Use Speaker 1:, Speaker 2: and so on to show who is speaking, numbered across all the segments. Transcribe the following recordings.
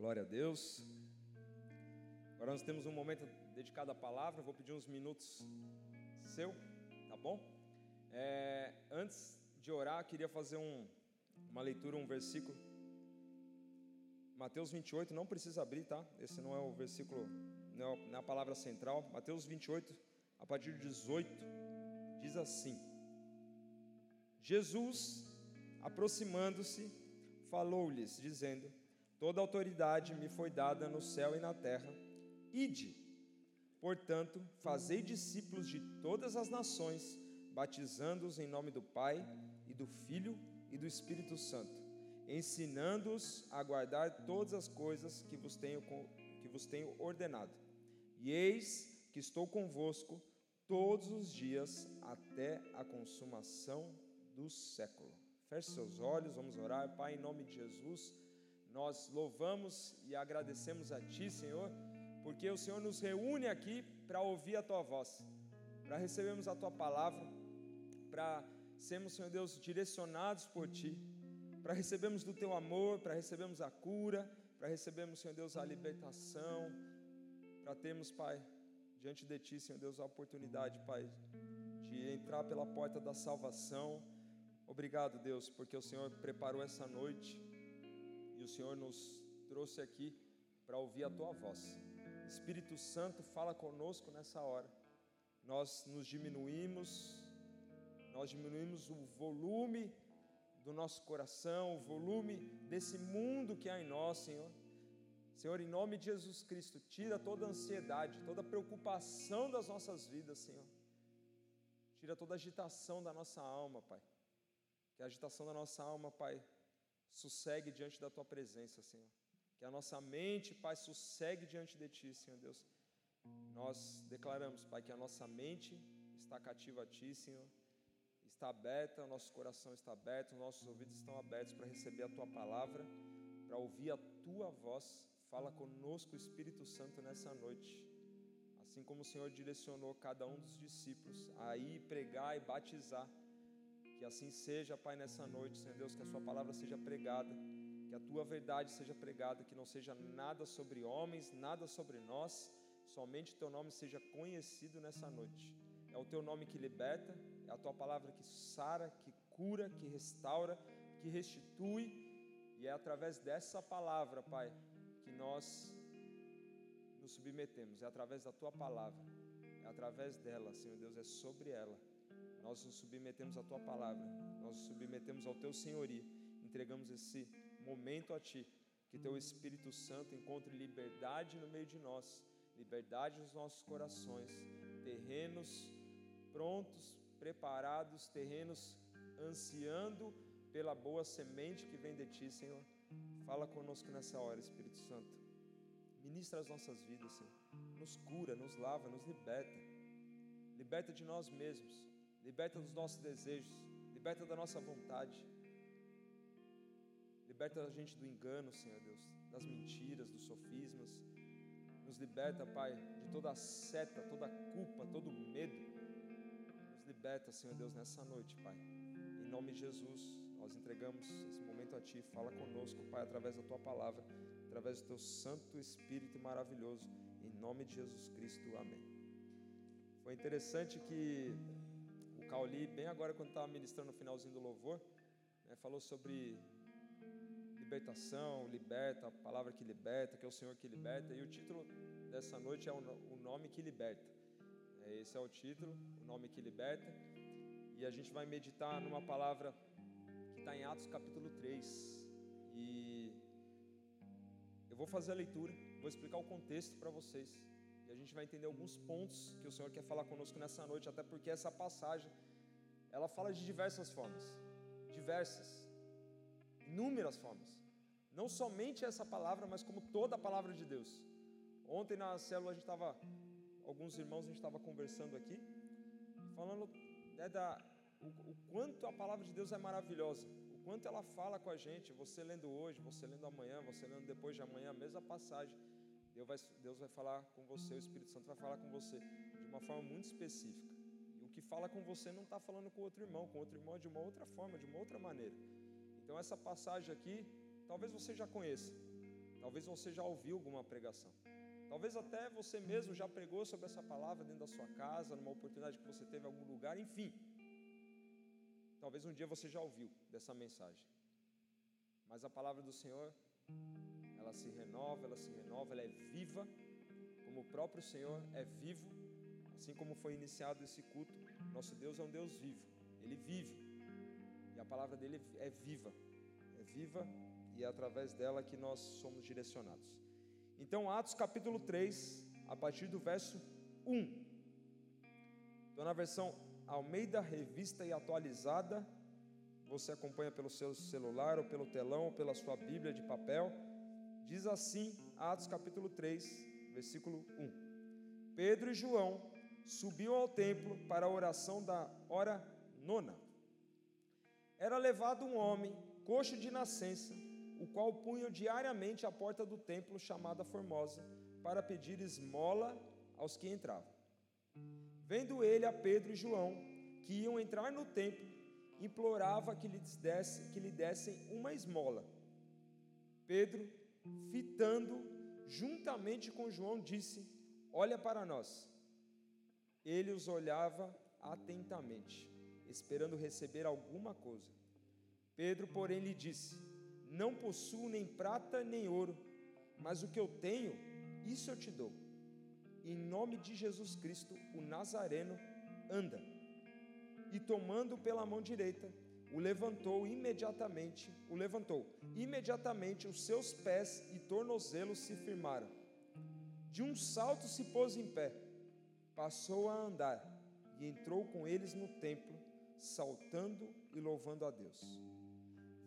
Speaker 1: Glória a Deus. Agora nós temos um momento dedicado à palavra. Vou pedir uns minutos seu, tá bom? É, antes de orar, queria fazer um, uma leitura, um versículo. Mateus 28, não precisa abrir, tá? Esse não é o versículo, não é a palavra central. Mateus 28, a partir de 18, diz assim: Jesus, aproximando-se, falou-lhes, dizendo: Toda autoridade me foi dada no céu e na terra. Ide, portanto, fazei discípulos de todas as nações, batizando-os em nome do Pai e do Filho e do Espírito Santo, ensinando-os a guardar todas as coisas que vos tenho, que vos tenho ordenado. E eis que estou convosco todos os dias até a consumação do século. Feche seus olhos, vamos orar. Pai, em nome de Jesus. Nós louvamos e agradecemos a Ti, Senhor, porque o Senhor nos reúne aqui para ouvir a Tua voz, para recebermos a Tua palavra, para sermos, Senhor Deus, direcionados por Ti, para recebermos do Teu amor, para recebermos a cura, para recebermos, Senhor Deus, a libertação, para termos, Pai, diante de Ti, Senhor Deus, a oportunidade, Pai, de entrar pela porta da salvação. Obrigado, Deus, porque o Senhor preparou essa noite e o Senhor nos trouxe aqui para ouvir a tua voz. Espírito Santo, fala conosco nessa hora. Nós nos diminuímos, nós diminuímos o volume do nosso coração, o volume desse mundo que há em nós, Senhor. Senhor, em nome de Jesus Cristo, tira toda a ansiedade, toda a preocupação das nossas vidas, Senhor. Tira toda a agitação da nossa alma, Pai. Que a agitação da nossa alma, Pai, sossegue diante da tua presença, Senhor. Que a nossa mente, Pai, sossegue diante de ti, Senhor Deus. Nós declaramos, Pai, que a nossa mente está cativa a ti, Senhor. Está aberta, o nosso coração está aberto, nossos ouvidos estão abertos para receber a tua palavra, para ouvir a tua voz. Fala conosco, Espírito Santo, nessa noite. Assim como o Senhor direcionou cada um dos discípulos a ir pregar e batizar que assim seja, Pai, nessa noite, Senhor Deus, que a Sua palavra seja pregada, que a Tua verdade seja pregada, que não seja nada sobre homens, nada sobre nós, somente Teu nome seja conhecido nessa noite. É o Teu nome que liberta, é a Tua palavra que sara, que cura, que restaura, que restitui, e é através dessa palavra, Pai, que nós nos submetemos, é através da Tua palavra, é através dela, Senhor Deus, é sobre ela nós nos submetemos à tua palavra, nós nos submetemos ao teu senhorio, entregamos esse momento a ti, que teu Espírito Santo encontre liberdade no meio de nós, liberdade nos nossos corações, terrenos prontos, preparados, terrenos ansiando pela boa semente que vem de ti, Senhor. Fala conosco nessa hora, Espírito Santo. Ministra as nossas vidas, Senhor. Nos cura, nos lava, nos liberta. Liberta de nós mesmos liberta dos nossos desejos, liberta da nossa vontade, liberta a gente do engano, Senhor Deus, das mentiras, dos sofismas, nos liberta, Pai, de toda a seta, toda a culpa, todo o medo, nos liberta, Senhor Deus, nessa noite, Pai, em nome de Jesus, nós entregamos esse momento a Ti, fala conosco, Pai, através da Tua palavra, através do Teu Santo Espírito maravilhoso, em nome de Jesus Cristo, amém. Foi interessante que Cauli, bem agora quando estava ministrando no finalzinho do louvor, né, falou sobre libertação, liberta, a palavra que liberta, que é o Senhor que liberta, e o título dessa noite é o nome que liberta. É, esse é o título, o nome que liberta, e a gente vai meditar numa palavra que está em Atos capítulo 3, e eu vou fazer a leitura, vou explicar o contexto para vocês. E a gente vai entender alguns pontos que o Senhor quer falar conosco nessa noite, até porque essa passagem ela fala de diversas formas, diversas, inúmeras formas. Não somente essa palavra, mas como toda a palavra de Deus. Ontem na célula a gente estava, alguns irmãos a gente estava conversando aqui, falando né, da, o, o quanto a palavra de Deus é maravilhosa, quanto ela fala com a gente. Você lendo hoje, você lendo amanhã, você lendo depois de amanhã, a mesma passagem. Deus vai, Deus vai falar com você, o Espírito Santo vai falar com você de uma forma muito específica. E o que fala com você não está falando com outro irmão, com outro irmão de uma outra forma, de uma outra maneira. Então, essa passagem aqui, talvez você já conheça, Talvez você já ouviu alguma pregação. Talvez até você mesmo já pregou sobre essa palavra dentro da sua casa, numa oportunidade que você teve em algum lugar, enfim. Talvez um dia você já ouviu dessa mensagem. Mas a palavra do Senhor, ela se renova, ela se renova, ela é viva, como o próprio Senhor é vivo, assim como foi iniciado esse culto. Nosso Deus é um Deus vivo, ele vive. E a palavra dele é viva. É viva e é através dela que nós somos direcionados. Então, Atos capítulo 3, a partir do verso 1. Estou na versão Almeida Revista e Atualizada. Você acompanha pelo seu celular, ou pelo telão, ou pela sua Bíblia de papel. Diz assim, Atos capítulo 3, versículo 1. Pedro e João subiam ao templo para a oração da hora nona. Era levado um homem, coxo de nascença, o qual punham diariamente à porta do templo chamada Formosa, para pedir esmola aos que entravam. Vendo ele a Pedro e João, que iam entrar no templo, implorava que lhes desse, que lhe dessem uma esmola. Pedro, fitando juntamente com João, disse: Olha para nós. Ele os olhava atentamente, esperando receber alguma coisa. Pedro, porém, lhe disse: não possuo nem prata nem ouro, mas o que eu tenho, isso eu te dou. Em nome de Jesus Cristo, o Nazareno, anda. E tomando pela mão direita, o levantou imediatamente, o levantou. Imediatamente os seus pés e tornozelos se firmaram. De um salto se pôs em pé, passou a andar e entrou com eles no templo, saltando e louvando a Deus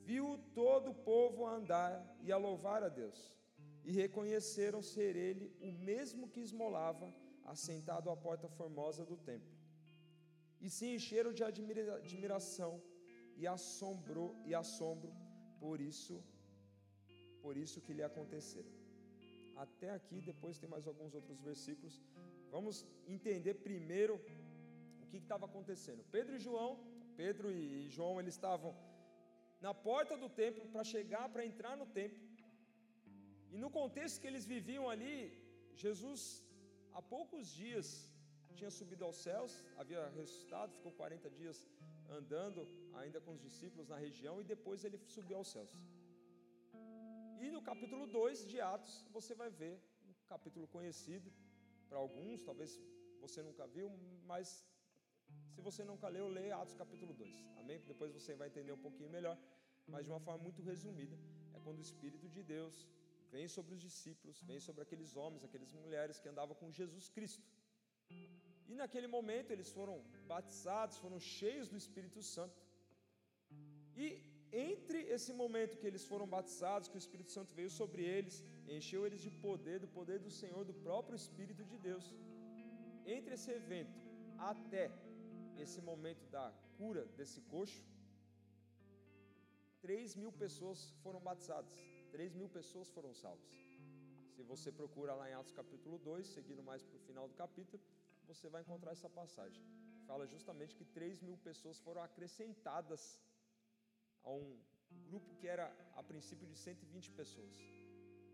Speaker 1: viu todo o povo a andar e a louvar a Deus, e reconheceram ser ele o mesmo que esmolava, assentado à porta formosa do templo. E se encheram de admira admiração e assombro e assombro por isso, por isso que lhe acontecera. Até aqui, depois tem mais alguns outros versículos. Vamos entender primeiro o que estava acontecendo. Pedro e João, Pedro e João, eles estavam na porta do templo para chegar, para entrar no templo. E no contexto que eles viviam ali, Jesus, há poucos dias, tinha subido aos céus, havia ressuscitado, ficou 40 dias andando ainda com os discípulos na região e depois ele subiu aos céus. E no capítulo 2 de Atos, você vai ver um capítulo conhecido para alguns, talvez você nunca viu, mas se você nunca leu, leia Atos capítulo 2. Amém? Depois você vai entender um pouquinho melhor mas de uma forma muito resumida, é quando o Espírito de Deus vem sobre os discípulos, vem sobre aqueles homens, aquelas mulheres que andavam com Jesus Cristo. E naquele momento eles foram batizados, foram cheios do Espírito Santo. E entre esse momento que eles foram batizados, que o Espírito Santo veio sobre eles, encheu eles de poder, do poder do Senhor, do próprio Espírito de Deus. Entre esse evento até esse momento da cura desse coxo, 3 mil pessoas foram batizadas, 3 mil pessoas foram salvas. Se você procura lá em Atos capítulo 2, seguindo mais para o final do capítulo, você vai encontrar essa passagem. Fala justamente que 3 mil pessoas foram acrescentadas a um grupo que era a princípio de 120 pessoas.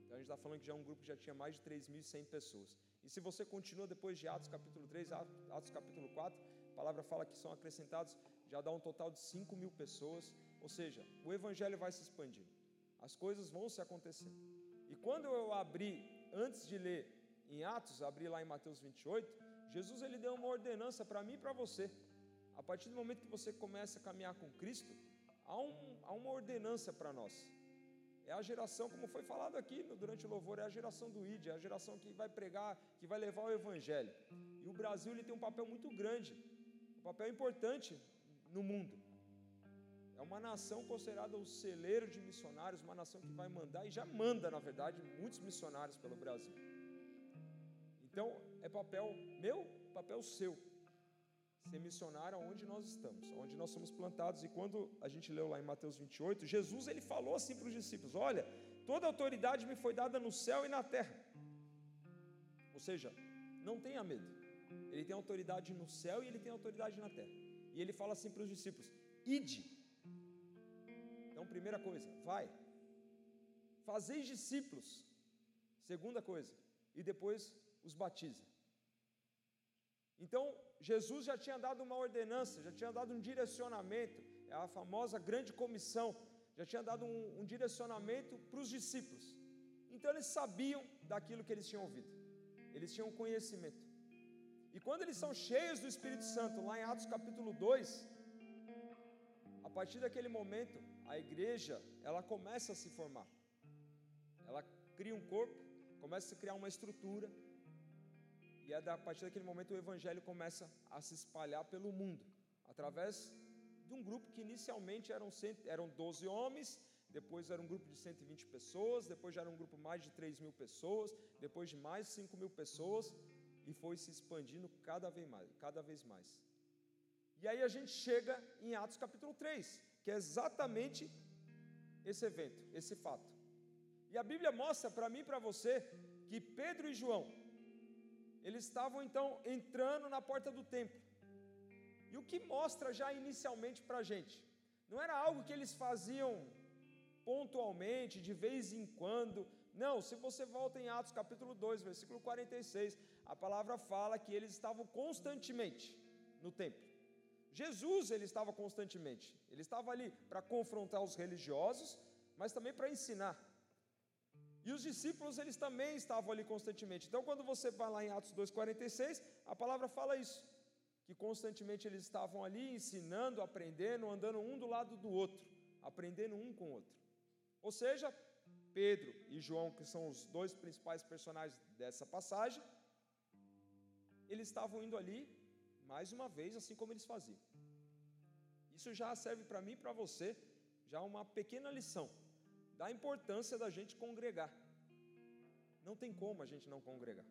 Speaker 1: Então a gente está falando que já é um grupo que já tinha mais de 3.100 pessoas. E se você continua depois de Atos capítulo 3, Atos capítulo 4, a palavra fala que são acrescentados, já dá um total de 5 mil pessoas. Ou seja, o evangelho vai se expandir, as coisas vão se acontecer. E quando eu abri, antes de ler em Atos, abri lá em Mateus 28, Jesus ele deu uma ordenança para mim e para você. A partir do momento que você começa a caminhar com Cristo, há, um, há uma ordenança para nós. É a geração, como foi falado aqui durante o louvor, é a geração do ID, é a geração que vai pregar, que vai levar o Evangelho. E o Brasil ele tem um papel muito grande, um papel importante no mundo. É uma nação considerada o celeiro de missionários, uma nação que vai mandar e já manda, na verdade, muitos missionários pelo Brasil. Então, é papel meu, papel seu, ser missionário aonde nós estamos, onde nós somos plantados. E quando a gente leu lá em Mateus 28, Jesus ele falou assim para os discípulos: Olha, toda autoridade me foi dada no céu e na terra. Ou seja, não tenha medo. Ele tem autoridade no céu e ele tem autoridade na terra. E ele fala assim para os discípulos: Ide então, primeira coisa, vai. Fazeis discípulos. Segunda coisa, e depois os batiza. Então, Jesus já tinha dado uma ordenança, já tinha dado um direcionamento, é a famosa grande comissão, já tinha dado um, um direcionamento para os discípulos. Então, eles sabiam daquilo que eles tinham ouvido, eles tinham conhecimento. E quando eles são cheios do Espírito Santo, lá em Atos capítulo 2, a partir daquele momento, a igreja, ela começa a se formar. Ela cria um corpo, começa a criar uma estrutura, e é a partir daquele momento o evangelho começa a se espalhar pelo mundo, através de um grupo que inicialmente eram, eram 12 homens, depois era um grupo de 120 pessoas, depois já era um grupo mais de 3 mil pessoas, depois de mais 5 mil pessoas, e foi se expandindo cada vez mais, cada vez mais. E aí a gente chega em Atos capítulo 3, que é exatamente esse evento, esse fato. E a Bíblia mostra para mim e para você que Pedro e João, eles estavam então entrando na porta do templo. E o que mostra já inicialmente para a gente? Não era algo que eles faziam pontualmente, de vez em quando. Não, se você volta em Atos capítulo 2, versículo 46, a palavra fala que eles estavam constantemente no templo. Jesus ele estava constantemente. Ele estava ali para confrontar os religiosos, mas também para ensinar. E os discípulos, eles também estavam ali constantemente. Então, quando você vai lá em Atos 2,46, a palavra fala isso: que constantemente eles estavam ali ensinando, aprendendo, andando um do lado do outro, aprendendo um com o outro. Ou seja, Pedro e João, que são os dois principais personagens dessa passagem, eles estavam indo ali, mais uma vez, assim como eles faziam. Isso já serve para mim e para você, já uma pequena lição da importância da gente congregar. Não tem como a gente não congregar.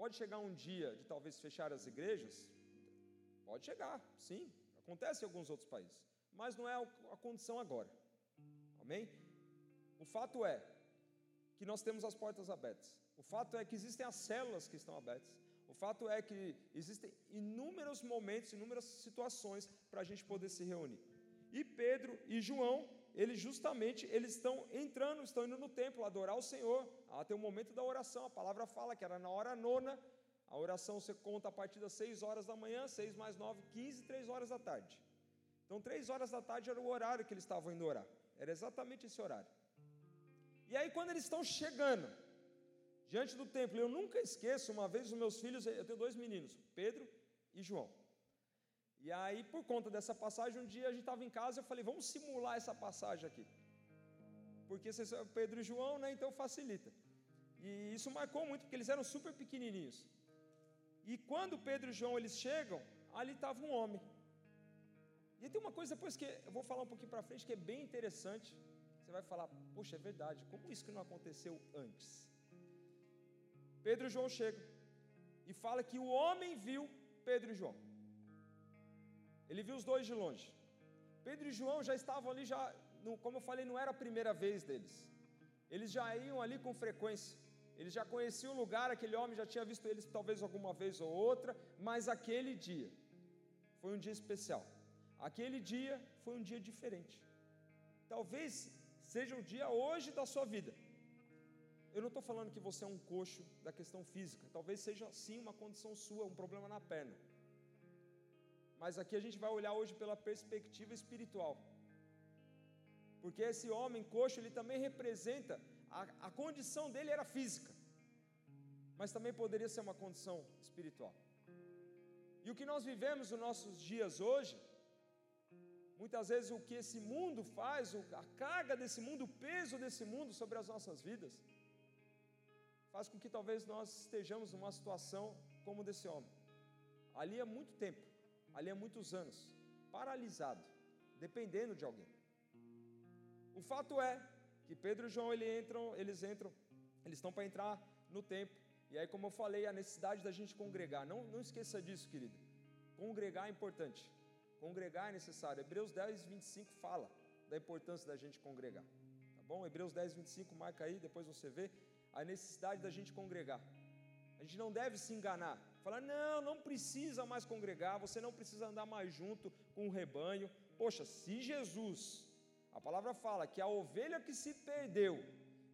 Speaker 1: Pode chegar um dia de talvez fechar as igrejas? Pode chegar, sim. Acontece em alguns outros países. Mas não é a condição agora. Amém? O fato é que nós temos as portas abertas. O fato é que existem as células que estão abertas. O fato é que existem inúmeros momentos, inúmeras situações para a gente poder se reunir. E Pedro e João eles justamente eles estão entrando, estão indo no templo adorar o Senhor. Ah, tem um momento da oração, a palavra fala que era na hora nona. A oração você conta a partir das 6 horas da manhã, 6 mais 9, 15, 3 horas da tarde. Então, 3 horas da tarde era o horário que eles estavam indo orar. Era exatamente esse horário. E aí, quando eles estão chegando diante do templo, eu nunca esqueço, uma vez os meus filhos, eu tenho dois meninos, Pedro e João. E aí, por conta dessa passagem, um dia a gente estava em casa, eu falei, vamos simular essa passagem aqui. Porque vocês são Pedro e João, né? Então facilita. E isso marcou muito, porque eles eram super pequenininhos. E quando Pedro e João eles chegam, ali estava um homem. E tem uma coisa depois que eu vou falar um pouquinho para frente que é bem interessante. Você vai falar, poxa, é verdade, como isso que não aconteceu antes? Pedro e João chegam e fala que o homem viu Pedro e João. Ele viu os dois de longe. Pedro e João já estavam ali, já, como eu falei, não era a primeira vez deles. Eles já iam ali com frequência. Eles já conheciam o lugar, aquele homem já tinha visto eles talvez alguma vez ou outra, mas aquele dia foi um dia especial. Aquele dia foi um dia diferente. Talvez seja o dia hoje da sua vida. Eu não estou falando que você é um coxo da questão física, talvez seja sim uma condição sua, um problema na perna. Mas aqui a gente vai olhar hoje pela perspectiva espiritual. Porque esse homem coxo, ele também representa, a, a condição dele era física, mas também poderia ser uma condição espiritual. E o que nós vivemos nos nossos dias hoje, muitas vezes o que esse mundo faz, a carga desse mundo, o peso desse mundo sobre as nossas vidas, faz com que talvez nós estejamos numa situação como desse homem. Ali há muito tempo, ali há muitos anos, paralisado, dependendo de alguém. O fato é que Pedro e João eles entram, eles entram, eles estão para entrar no templo. E aí, como eu falei, a necessidade da gente congregar. Não, não esqueça disso, querido. Congregar é importante. Congregar é necessário. Hebreus 10, 25 fala da importância da gente congregar. Tá bom? Hebreus 10, 25, marca aí, depois você vê a necessidade da gente congregar. A gente não deve se enganar. Falar, não, não precisa mais congregar, você não precisa andar mais junto com o rebanho. Poxa, se Jesus, a palavra fala que a ovelha que se perdeu,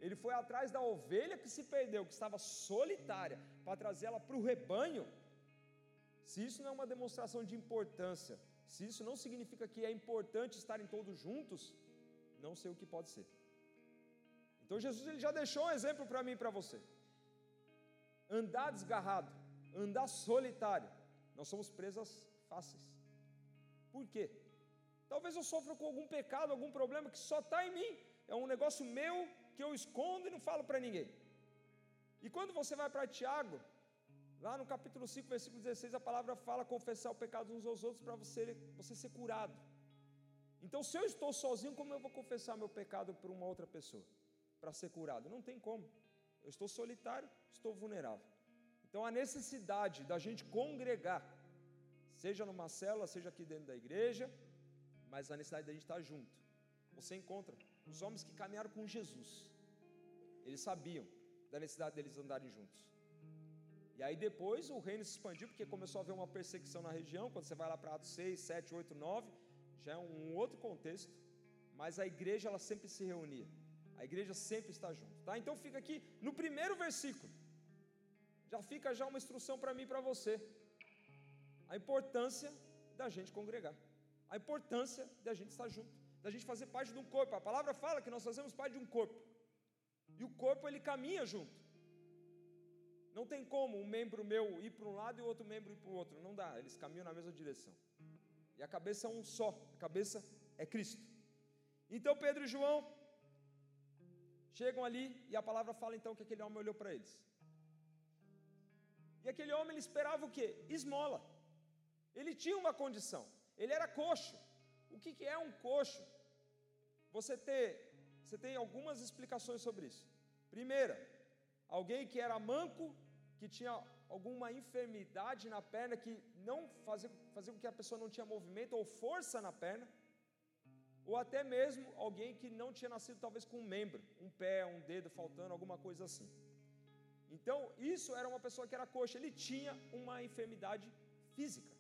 Speaker 1: Ele foi atrás da ovelha que se perdeu, que estava solitária, para trazê-la para o rebanho. Se isso não é uma demonstração de importância, se isso não significa que é importante estarem todos juntos, não sei o que pode ser. Então Jesus ele já deixou um exemplo para mim e para você. Andar desgarrado, andar solitário, nós somos presas fáceis. Por quê? Talvez eu sofra com algum pecado, algum problema que só está em mim. É um negócio meu que eu escondo e não falo para ninguém. E quando você vai para Tiago, lá no capítulo 5, versículo 16, a palavra fala confessar o pecado uns aos outros para você, você ser curado. Então, se eu estou sozinho, como eu vou confessar meu pecado para uma outra pessoa? Para ser curado? Não tem como. Eu estou solitário, estou vulnerável. Então, a necessidade da gente congregar, seja numa célula, seja aqui dentro da igreja, mas a necessidade da gente estar junto. Você encontra os homens que caminharam com Jesus, eles sabiam da necessidade deles andarem juntos. E aí depois o reino se expandiu, porque começou a haver uma perseguição na região. Quando você vai lá para Atos 6, 7, 8, 9, já é um outro contexto. Mas a igreja ela sempre se reunia. A igreja sempre está junto. Tá? Então fica aqui no primeiro versículo. Já fica já uma instrução para mim e para você. A importância da gente congregar. A importância da gente estar junto. Da gente fazer parte de um corpo. A palavra fala que nós fazemos parte de um corpo. E o corpo ele caminha junto. Não tem como um membro meu ir para um lado e o outro membro ir para o outro. Não dá, eles caminham na mesma direção. E a cabeça é um só, a cabeça é Cristo. Então Pedro e João chegam ali e a palavra fala então que aquele homem olhou para eles. E aquele homem ele esperava o quê? Esmola. Ele tinha uma condição. Ele era coxo. O que, que é um coxo? Você, ter, você tem algumas explicações sobre isso. Primeira, alguém que era manco que tinha alguma enfermidade na perna que não fazia, fazia com que a pessoa não tinha movimento ou força na perna, ou até mesmo alguém que não tinha nascido talvez com um membro, um pé, um dedo faltando, alguma coisa assim. Então, isso era uma pessoa que era coxa, ele tinha uma enfermidade física.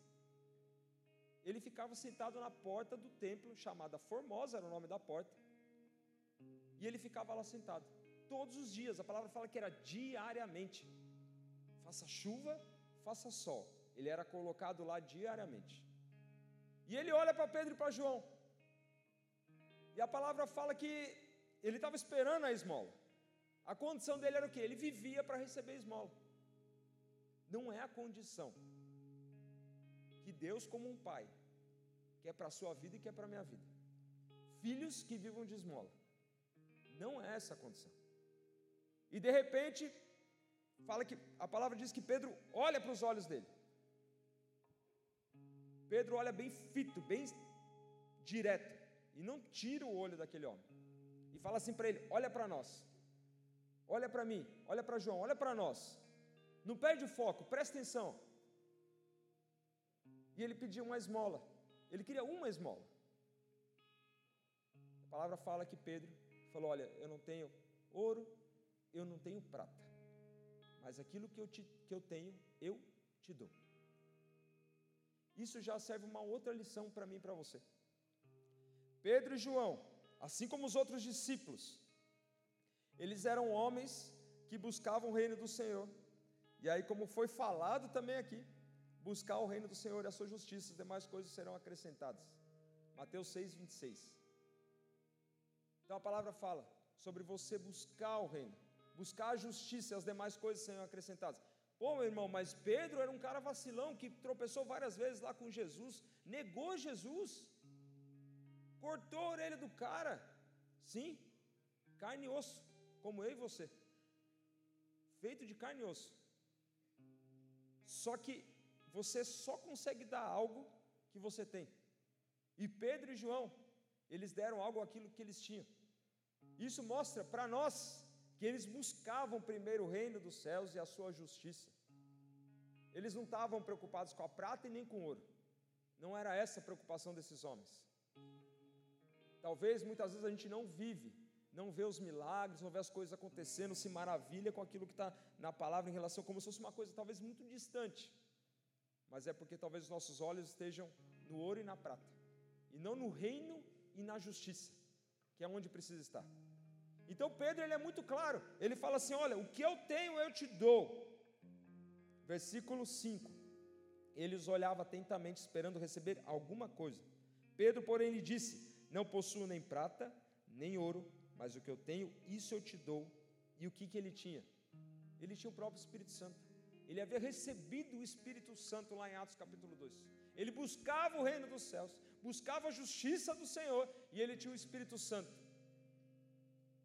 Speaker 1: Ele ficava sentado na porta do templo, chamada Formosa, era o nome da porta, e ele ficava lá sentado, todos os dias, a palavra fala que era diariamente faça chuva, faça sol. Ele era colocado lá diariamente. E ele olha para Pedro e para João. E a palavra fala que ele estava esperando a esmola. A condição dele era o que? Ele vivia para receber esmola. Não é a condição que Deus, como um pai, quer para a sua vida e quer para a minha vida. Filhos que vivam de esmola. Não é essa a condição. E de repente, fala que a palavra diz que Pedro olha para os olhos dele. Pedro olha bem fito, bem direto, e não tira o olho daquele homem. E fala assim para ele: Olha para nós, olha para mim, olha para João, olha para nós. Não perde o foco, presta atenção. E ele pediu uma esmola, ele queria uma esmola. A palavra fala que Pedro falou: Olha, eu não tenho ouro, eu não tenho prata mas aquilo que eu, te, que eu tenho, eu te dou. Isso já serve uma outra lição para mim e para você. Pedro e João, assim como os outros discípulos, eles eram homens que buscavam o reino do Senhor. E aí, como foi falado também aqui, buscar o reino do Senhor e a sua justiça, as demais coisas serão acrescentadas. Mateus 6, 26. Então a palavra fala sobre você buscar o reino buscar a justiça e as demais coisas serão acrescentadas. Pô, meu irmão, mas Pedro era um cara vacilão que tropeçou várias vezes lá com Jesus, negou Jesus, cortou a orelha do cara, sim, carne e osso, como eu e você, feito de carne e osso. Só que você só consegue dar algo que você tem. E Pedro e João, eles deram algo aquilo que eles tinham. Isso mostra para nós que eles buscavam primeiro o reino dos céus e a sua justiça. Eles não estavam preocupados com a prata e nem com o ouro. Não era essa a preocupação desses homens. Talvez muitas vezes a gente não vive, não vê os milagres, não vê as coisas acontecendo, se maravilha com aquilo que está na palavra em relação como se fosse uma coisa talvez muito distante. Mas é porque talvez os nossos olhos estejam no ouro e na prata, e não no reino e na justiça, que é onde precisa estar. Então Pedro ele é muito claro. Ele fala assim: "Olha, o que eu tenho eu te dou". Versículo 5. Ele os olhava atentamente esperando receber alguma coisa. Pedro, porém, lhe disse: Não possuo nem prata, nem ouro, mas o que eu tenho, isso eu te dou. E o que, que ele tinha? Ele tinha o próprio Espírito Santo. Ele havia recebido o Espírito Santo lá em Atos capítulo 2. Ele buscava o reino dos céus, buscava a justiça do Senhor e ele tinha o Espírito Santo.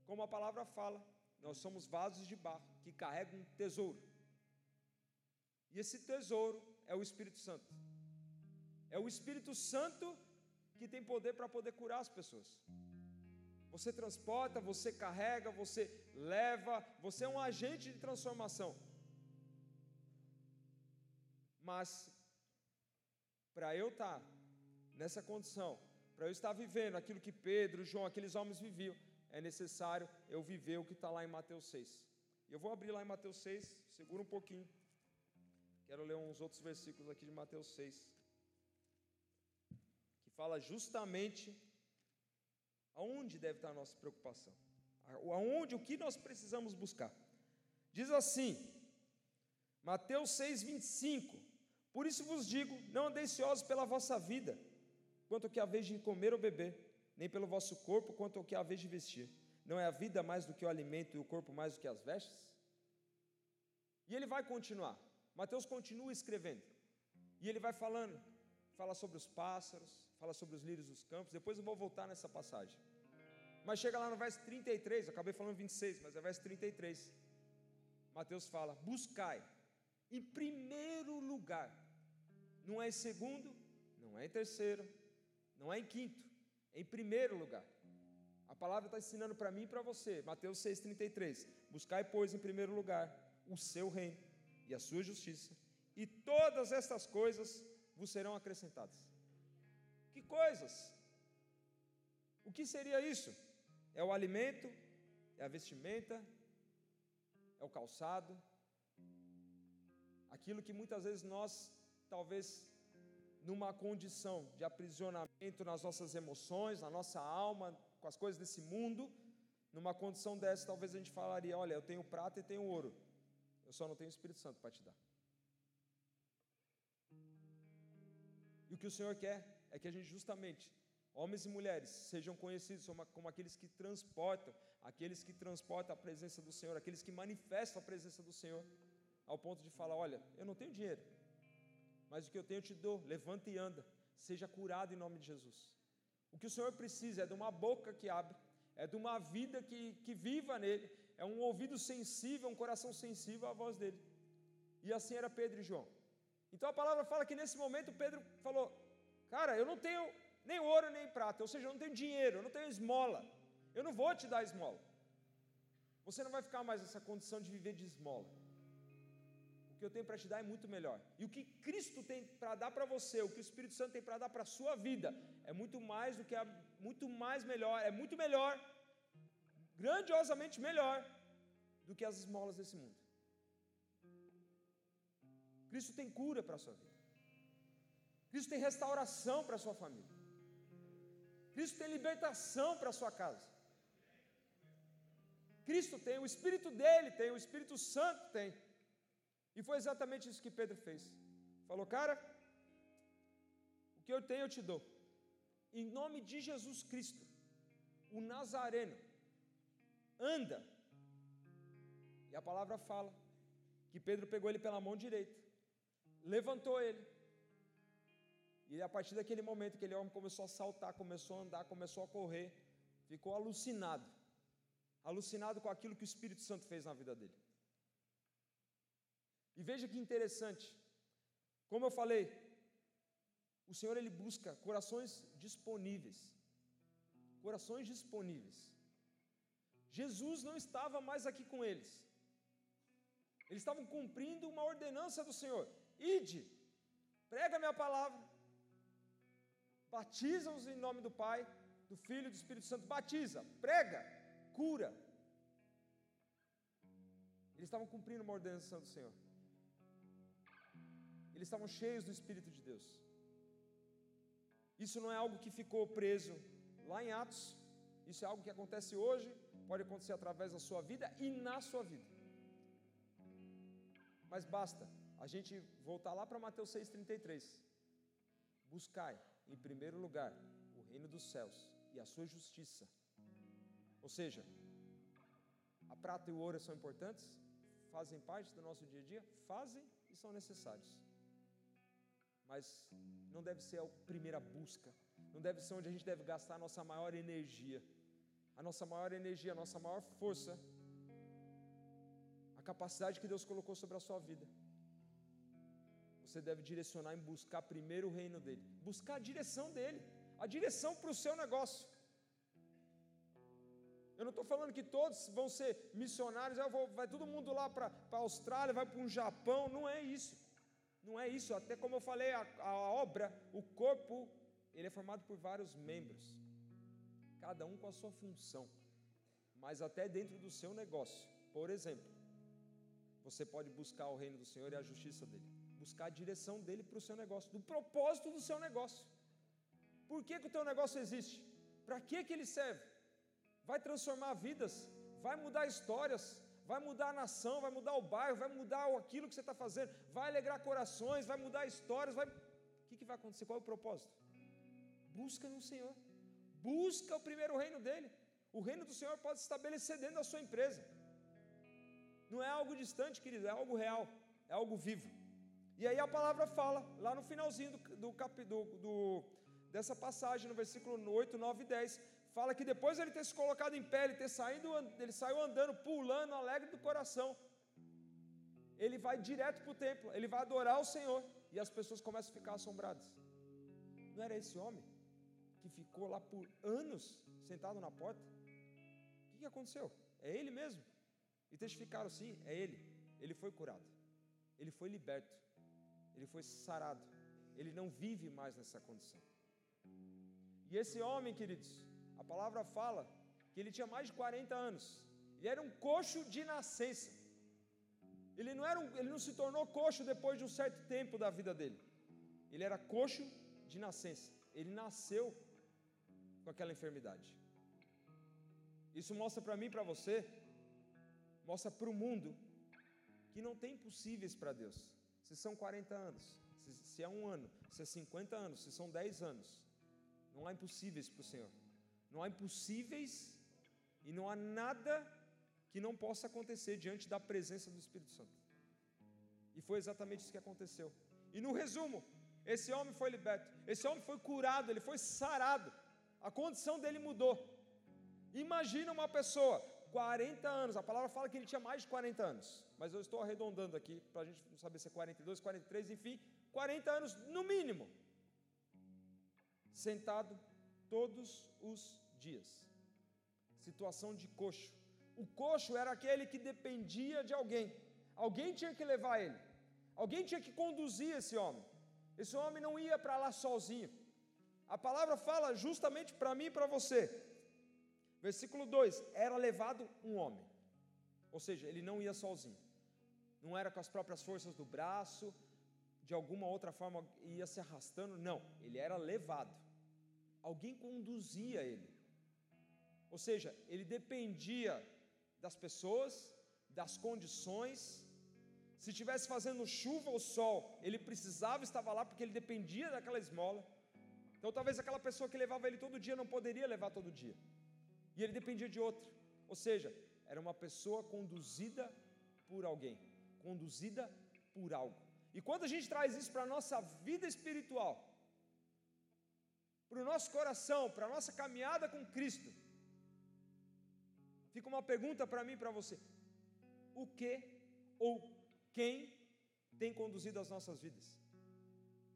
Speaker 1: Como a palavra fala, nós somos vasos de barro que carregam um tesouro. E esse tesouro é o Espírito Santo. É o Espírito Santo que tem poder para poder curar as pessoas. Você transporta, você carrega, você leva, você é um agente de transformação. Mas para eu estar tá nessa condição, para eu estar vivendo aquilo que Pedro, João, aqueles homens viviam, é necessário eu viver o que está lá em Mateus 6. Eu vou abrir lá em Mateus 6, segura um pouquinho. Quero ler uns outros versículos aqui de Mateus 6, que fala justamente aonde deve estar a nossa preocupação, aonde, o que nós precisamos buscar. Diz assim, Mateus 6, 25: Por isso vos digo, não andeis ansiosos pela vossa vida, quanto que haveis de comer ou beber, nem pelo vosso corpo, quanto ao que haveis de vestir. Não é a vida mais do que o alimento e o corpo mais do que as vestes? E ele vai continuar. Mateus continua escrevendo. E ele vai falando, fala sobre os pássaros, fala sobre os lírios dos campos. Depois eu vou voltar nessa passagem. Mas chega lá no verso 33, eu acabei falando 26, mas é verso 33. Mateus fala: Buscai em primeiro lugar, não é em segundo, não é em terceiro, não é em quinto, é em primeiro lugar. A palavra está ensinando para mim e para você, Mateus 6,33. Buscai, pois, em primeiro lugar o seu reino e a sua justiça, e todas estas coisas vos serão acrescentadas. Coisas? O que seria isso? É o alimento, é a vestimenta, é o calçado, aquilo que muitas vezes nós, talvez, numa condição de aprisionamento nas nossas emoções, na nossa alma, com as coisas desse mundo, numa condição dessa, talvez a gente falaria: olha, eu tenho prata e tenho ouro, eu só não tenho o Espírito Santo para te dar. E o que o Senhor quer é que a gente, justamente, homens e mulheres, sejam conhecidos como aqueles que transportam, aqueles que transportam a presença do Senhor, aqueles que manifestam a presença do Senhor, ao ponto de falar: Olha, eu não tenho dinheiro, mas o que eu tenho eu te dou, levanta e anda, seja curado em nome de Jesus. O que o Senhor precisa é de uma boca que abre, é de uma vida que, que viva nele, é um ouvido sensível, um coração sensível à voz dele. E assim era Pedro e João. Então a palavra fala que nesse momento Pedro falou: Cara, eu não tenho nem ouro nem prata, ou seja, eu não tenho dinheiro, eu não tenho esmola, eu não vou te dar esmola. Você não vai ficar mais nessa condição de viver de esmola. O que eu tenho para te dar é muito melhor. E o que Cristo tem para dar para você, o que o Espírito Santo tem para dar para a sua vida, é muito mais do que a, muito mais melhor, é muito melhor grandiosamente melhor do que as esmolas desse mundo. Cristo tem cura para a sua vida. Cristo tem restauração para a sua família. Cristo tem libertação para a sua casa. Cristo tem, o Espírito dele tem, o Espírito Santo tem. E foi exatamente isso que Pedro fez. Falou, cara, o que eu tenho eu te dou. Em nome de Jesus Cristo, o Nazareno, anda. E a palavra fala que Pedro pegou ele pela mão direita, levantou ele. E a partir daquele momento, aquele homem começou a saltar, começou a andar, começou a correr, ficou alucinado. Alucinado com aquilo que o Espírito Santo fez na vida dele. E veja que interessante. Como eu falei, o Senhor ele busca corações disponíveis. Corações disponíveis. Jesus não estava mais aqui com eles. Eles estavam cumprindo uma ordenança do Senhor. Ide, prega a minha palavra, batiza-os em nome do Pai, do Filho e do Espírito Santo. Batiza, prega, cura. Eles estavam cumprindo uma ordenança do Senhor. Eles estavam cheios do Espírito de Deus. Isso não é algo que ficou preso lá em Atos, isso é algo que acontece hoje, pode acontecer através da sua vida e na sua vida. Mas basta a gente voltar lá para Mateus 6,33. Buscai, em primeiro lugar, o reino dos céus e a sua justiça. Ou seja, a prata e o ouro são importantes, fazem parte do nosso dia a dia, fazem e são necessários. Mas não deve ser a primeira busca, não deve ser onde a gente deve gastar a nossa maior energia a nossa maior energia, a nossa maior força, a capacidade que Deus colocou sobre a sua vida. Você deve direcionar em buscar primeiro o reino dele, buscar a direção dele, a direção para o seu negócio. Eu não estou falando que todos vão ser missionários, vou, vai todo mundo lá para a Austrália, vai para um Japão, não é isso. Não é isso, até como eu falei, a, a obra, o corpo, ele é formado por vários membros cada um com a sua função, mas até dentro do seu negócio. Por exemplo, você pode buscar o reino do Senhor e a justiça dele, buscar a direção dele para o seu negócio, do propósito do seu negócio. Por que, que o teu negócio existe? Para que, que ele serve? Vai transformar vidas, vai mudar histórias, vai mudar a nação, vai mudar o bairro, vai mudar aquilo que você está fazendo, vai alegrar corações, vai mudar histórias, vai. O que, que vai acontecer? Qual é o propósito? Busca no Senhor. Busca o primeiro reino dele. O reino do Senhor pode se estabelecer dentro da sua empresa. Não é algo distante, querido, é algo real, é algo vivo. E aí a palavra fala, lá no finalzinho do, do, do, do dessa passagem, no versículo 8, 9 e 10, fala que depois ele ter se colocado em pé, ele ter saído, ele saiu andando, pulando, alegre do coração. Ele vai direto para o templo, ele vai adorar o Senhor, e as pessoas começam a ficar assombradas. Não era esse homem? que ficou lá por anos sentado na porta? O que aconteceu? É ele mesmo. E testificaram sim, é ele. Ele foi curado. Ele foi liberto. Ele foi sarado. Ele não vive mais nessa condição. E esse homem, queridos, a palavra fala que ele tinha mais de 40 anos. Ele era um coxo de nascença. Ele não, era um, ele não se tornou coxo depois de um certo tempo da vida dele. Ele era coxo de nascença. Ele nasceu com aquela enfermidade. Isso mostra para mim e para você, mostra para o mundo que não tem impossíveis para Deus. Se são 40 anos, se, se é um ano, se é 50 anos, se são 10 anos, não há impossíveis para o Senhor. Não há impossíveis e não há nada que não possa acontecer diante da presença do Espírito Santo. E foi exatamente isso que aconteceu. E no resumo, esse homem foi liberto, esse homem foi curado, ele foi sarado a condição dele mudou. Imagina uma pessoa, 40 anos, a palavra fala que ele tinha mais de 40 anos, mas eu estou arredondando aqui para a gente não saber se é 42, 43, enfim, 40 anos no mínimo, sentado todos os dias. Situação de coxo. O coxo era aquele que dependia de alguém, alguém tinha que levar ele, alguém tinha que conduzir esse homem. Esse homem não ia para lá sozinho. A palavra fala justamente para mim e para você. Versículo 2: Era levado um homem, ou seja, ele não ia sozinho, não era com as próprias forças do braço, de alguma outra forma ia se arrastando, não, ele era levado, alguém conduzia ele, ou seja, ele dependia das pessoas, das condições, se estivesse fazendo chuva ou sol, ele precisava estar lá porque ele dependia daquela esmola. Então talvez aquela pessoa que levava ele todo dia não poderia levar todo dia. E ele dependia de outra. Ou seja, era uma pessoa conduzida por alguém, conduzida por algo. E quando a gente traz isso para a nossa vida espiritual, para o nosso coração, para a nossa caminhada com Cristo, fica uma pergunta para mim e para você: o que ou quem tem conduzido as nossas vidas?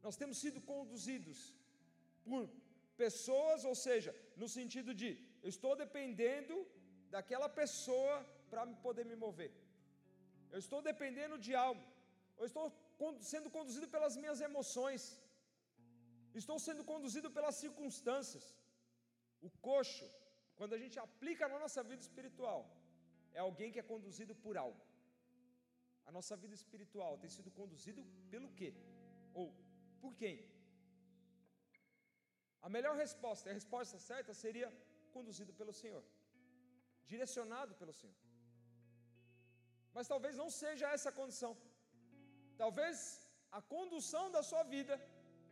Speaker 1: Nós temos sido conduzidos por pessoas, ou seja, no sentido de eu estou dependendo daquela pessoa para poder me mover. Eu estou dependendo de algo. Eu estou sendo conduzido pelas minhas emoções. Estou sendo conduzido pelas circunstâncias. O coxo, quando a gente aplica na nossa vida espiritual, é alguém que é conduzido por algo. A nossa vida espiritual tem sido conduzido pelo quê? Ou por quem? A melhor resposta, a resposta certa seria conduzido pelo Senhor. direcionado pelo Senhor. Mas talvez não seja essa a condição. Talvez a condução da sua vida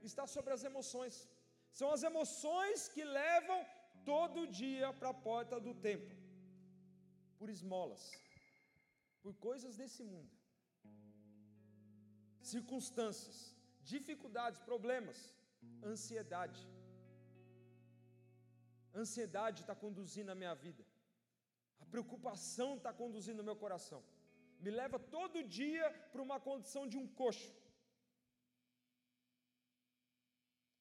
Speaker 1: está sobre as emoções. São as emoções que levam todo dia para a porta do templo, por esmolas, por coisas desse mundo, circunstâncias, dificuldades, problemas, ansiedade. ansiedade está conduzindo a minha vida, a preocupação está conduzindo o meu coração, me leva todo dia para uma condição de um coxo.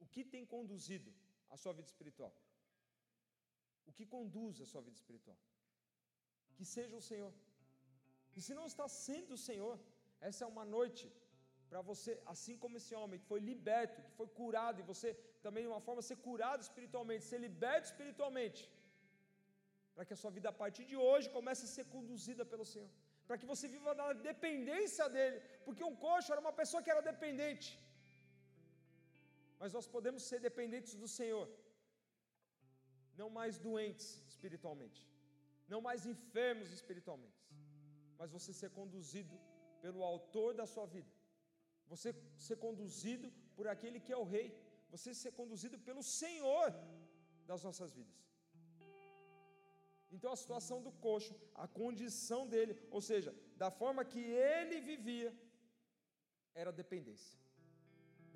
Speaker 1: O que tem conduzido a sua vida espiritual? O que conduz a sua vida espiritual? Que seja o Senhor. E se não está sendo o Senhor, essa é uma noite para você, assim como esse homem que foi liberto, que foi curado, e você também de uma forma ser curado espiritualmente, ser liberto espiritualmente, para que a sua vida a partir de hoje comece a ser conduzida pelo Senhor, para que você viva na dependência dele, porque um coxo era uma pessoa que era dependente, mas nós podemos ser dependentes do Senhor, não mais doentes espiritualmente, não mais enfermos espiritualmente, mas você ser conduzido pelo Autor da sua vida, você ser conduzido por aquele que é o Rei, você ser conduzido pelo Senhor das nossas vidas. Então a situação do coxo, a condição dele, ou seja, da forma que ele vivia, era dependência.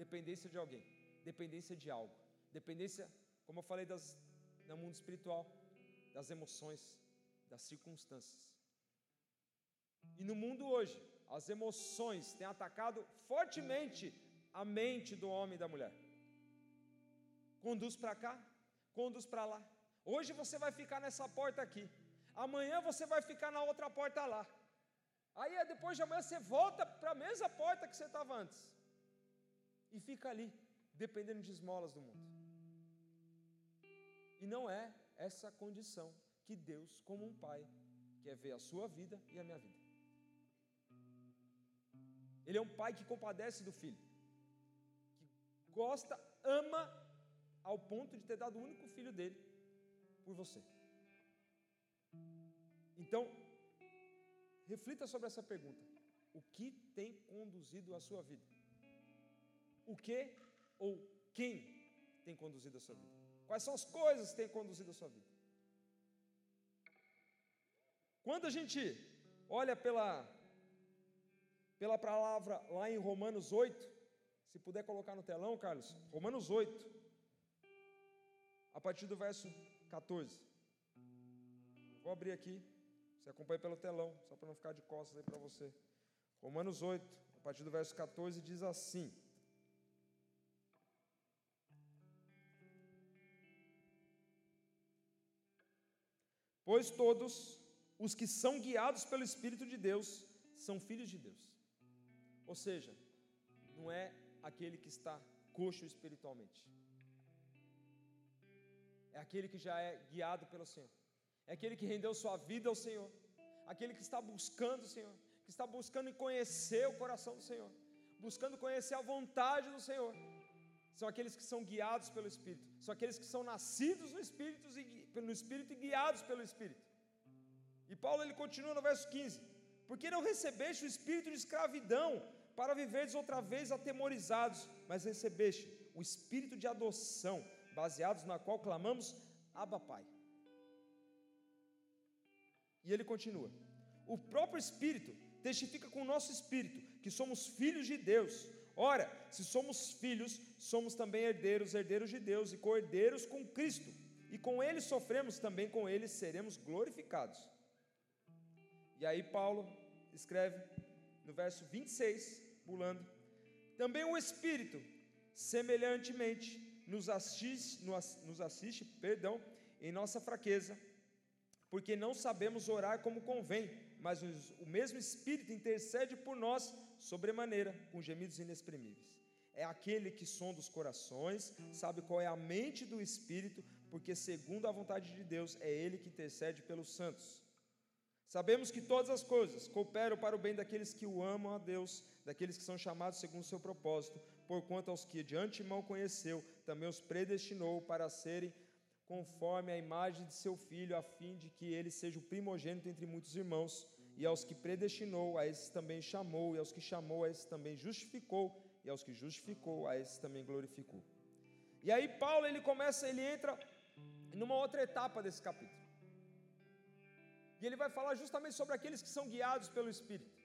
Speaker 1: Dependência de alguém, dependência de algo, dependência, como eu falei das, no mundo espiritual, das emoções, das circunstâncias. E no mundo hoje, as emoções têm atacado fortemente a mente do homem e da mulher. Conduz para cá, conduz para lá. Hoje você vai ficar nessa porta aqui. Amanhã você vai ficar na outra porta lá. Aí depois de amanhã você volta para a mesma porta que você estava antes. E fica ali, dependendo de esmolas do mundo. E não é essa condição que Deus, como um pai, quer ver a sua vida e a minha vida. Ele é um pai que compadece do filho, que gosta, ama, ao ponto de ter dado o único filho dele por você. Então, reflita sobre essa pergunta: o que tem conduzido a sua vida? O que ou quem tem conduzido a sua vida? Quais são as coisas que têm conduzido a sua vida? Quando a gente olha pela, pela palavra lá em Romanos 8, se puder colocar no telão, Carlos, Romanos 8, a partir do verso 14. Vou abrir aqui, você acompanha pelo telão, só para não ficar de costas aí para você. Romanos 8, a partir do verso 14, diz assim: Pois todos os que são guiados pelo Espírito de Deus são filhos de Deus. Ou seja, não é aquele que está coxo espiritualmente. É aquele que já é guiado pelo Senhor. É aquele que rendeu sua vida ao Senhor. Aquele que está buscando o Senhor. Que está buscando conhecer o coração do Senhor. Buscando conhecer a vontade do Senhor. São aqueles que são guiados pelo Espírito. São aqueles que são nascidos no Espírito e, no Espírito e guiados pelo Espírito. E Paulo ele continua no verso 15: Porque não recebeste o espírito de escravidão para viveres outra vez atemorizados, mas recebeste o espírito de adoção, baseados na qual clamamos Abba Pai. E ele continua: O próprio Espírito testifica com o nosso espírito que somos filhos de Deus. Ora, se somos filhos, somos também herdeiros, herdeiros de Deus e co-herdeiros com Cristo. E com ele sofremos, também com ele seremos glorificados. E aí Paulo escreve no verso 26, pulando: Também o Espírito, semelhantemente, nos assiste, nos assiste, perdão, em nossa fraqueza, porque não sabemos orar como convém, mas o mesmo Espírito intercede por nós sobremaneira, com gemidos inexprimíveis. É aquele que sonda os corações, sabe qual é a mente do Espírito, porque segundo a vontade de Deus é ele que intercede pelos santos. Sabemos que todas as coisas cooperam para o bem daqueles que o amam a Deus, daqueles que são chamados segundo o seu propósito, porquanto aos que de antemão conheceu, também os predestinou para serem conforme a imagem de seu filho, a fim de que ele seja o primogênito entre muitos irmãos. E aos que predestinou, a esses também chamou, e aos que chamou, a esses também justificou, e aos que justificou, a esses também glorificou. E aí Paulo ele começa, ele entra numa outra etapa desse capítulo. E ele vai falar justamente sobre aqueles que são guiados pelo Espírito.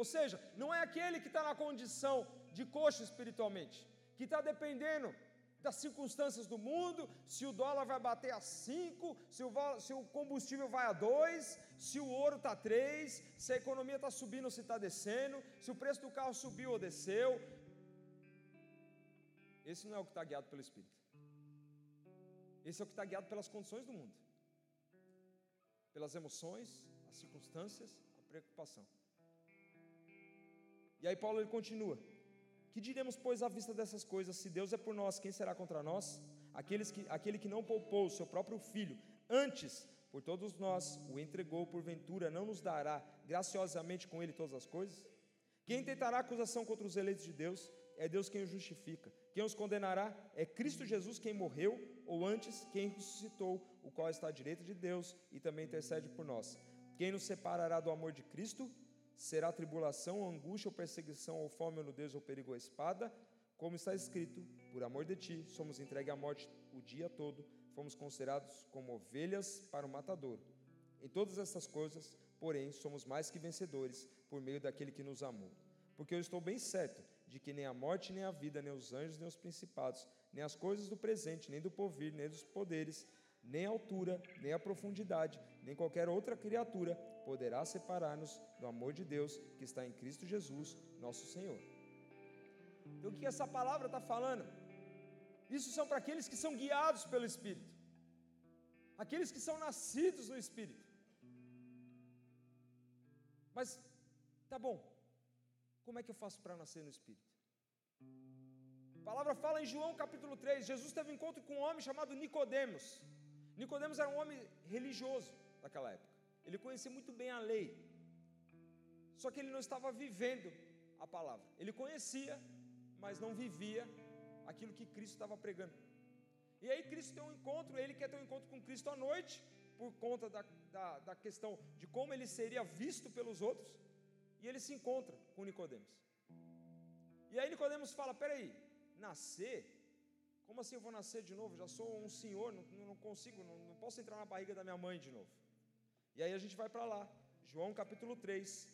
Speaker 1: Ou seja, não é aquele que está na condição de coxa espiritualmente, que está dependendo das circunstâncias do mundo, se o dólar vai bater a 5, se o, se o combustível vai a 2, se o ouro está a 3, se a economia está subindo ou se está descendo, se o preço do carro subiu ou desceu. Esse não é o que está guiado pelo Espírito. Esse é o que está guiado pelas condições do mundo, pelas emoções, as circunstâncias, a preocupação. E aí Paulo ele continua: Que diremos, pois, à vista dessas coisas? Se Deus é por nós, quem será contra nós? Aqueles que, aquele que não poupou o seu próprio filho, antes, por todos nós, o entregou, porventura, não nos dará graciosamente com ele todas as coisas? Quem tentará acusação contra os eleitos de Deus? É Deus quem os justifica. Quem os condenará? É Cristo Jesus quem morreu, ou antes, quem ressuscitou, o qual está à direita de Deus e também intercede por nós. Quem nos separará do amor de Cristo? Será tribulação, angústia ou perseguição, ou fome ou nudez ou perigo ou espada? Como está escrito, por amor de ti, somos entregues à morte o dia todo, fomos considerados como ovelhas para o matador. Em todas essas coisas, porém, somos mais que vencedores por meio daquele que nos amou. Porque eu estou bem certo de que nem a morte, nem a vida, nem os anjos, nem os principados, nem as coisas do presente, nem do porvir, nem dos poderes, nem a altura, nem a profundidade, nem qualquer outra criatura poderá separar-nos do amor de Deus que está em Cristo Jesus, nosso Senhor. Então, o que essa palavra está falando? Isso são para aqueles que são guiados pelo Espírito, aqueles que são nascidos no Espírito. Mas, tá bom, como é que eu faço para nascer no Espírito? A palavra fala em João capítulo 3, Jesus teve um encontro com um homem chamado Nicodemos. Nicodemos era um homem religioso daquela época. Ele conhecia muito bem a lei. Só que ele não estava vivendo a palavra. Ele conhecia, mas não vivia aquilo que Cristo estava pregando. E aí Cristo tem um encontro, ele quer ter um encontro com Cristo à noite, por conta da, da, da questão de como ele seria visto pelos outros, e ele se encontra com Nicodemos. E aí Nicodemos fala: peraí, nascer? Como assim eu vou nascer de novo? Já sou um senhor, não, não consigo, não, não posso entrar na barriga da minha mãe de novo. E aí a gente vai para lá, João capítulo 3.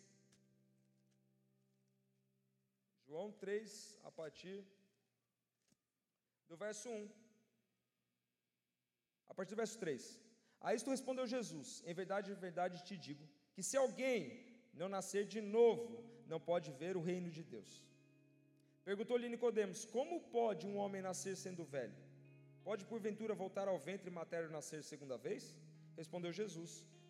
Speaker 1: João 3, a partir do verso 1. A partir do verso 3. A isto respondeu Jesus: Em verdade, em verdade te digo, que se alguém não nascer de novo, não pode ver o reino de Deus. Perguntou-lhe Nicodemos: Como pode um homem nascer sendo velho? Pode porventura voltar ao ventre materno nascer segunda vez? Respondeu Jesus: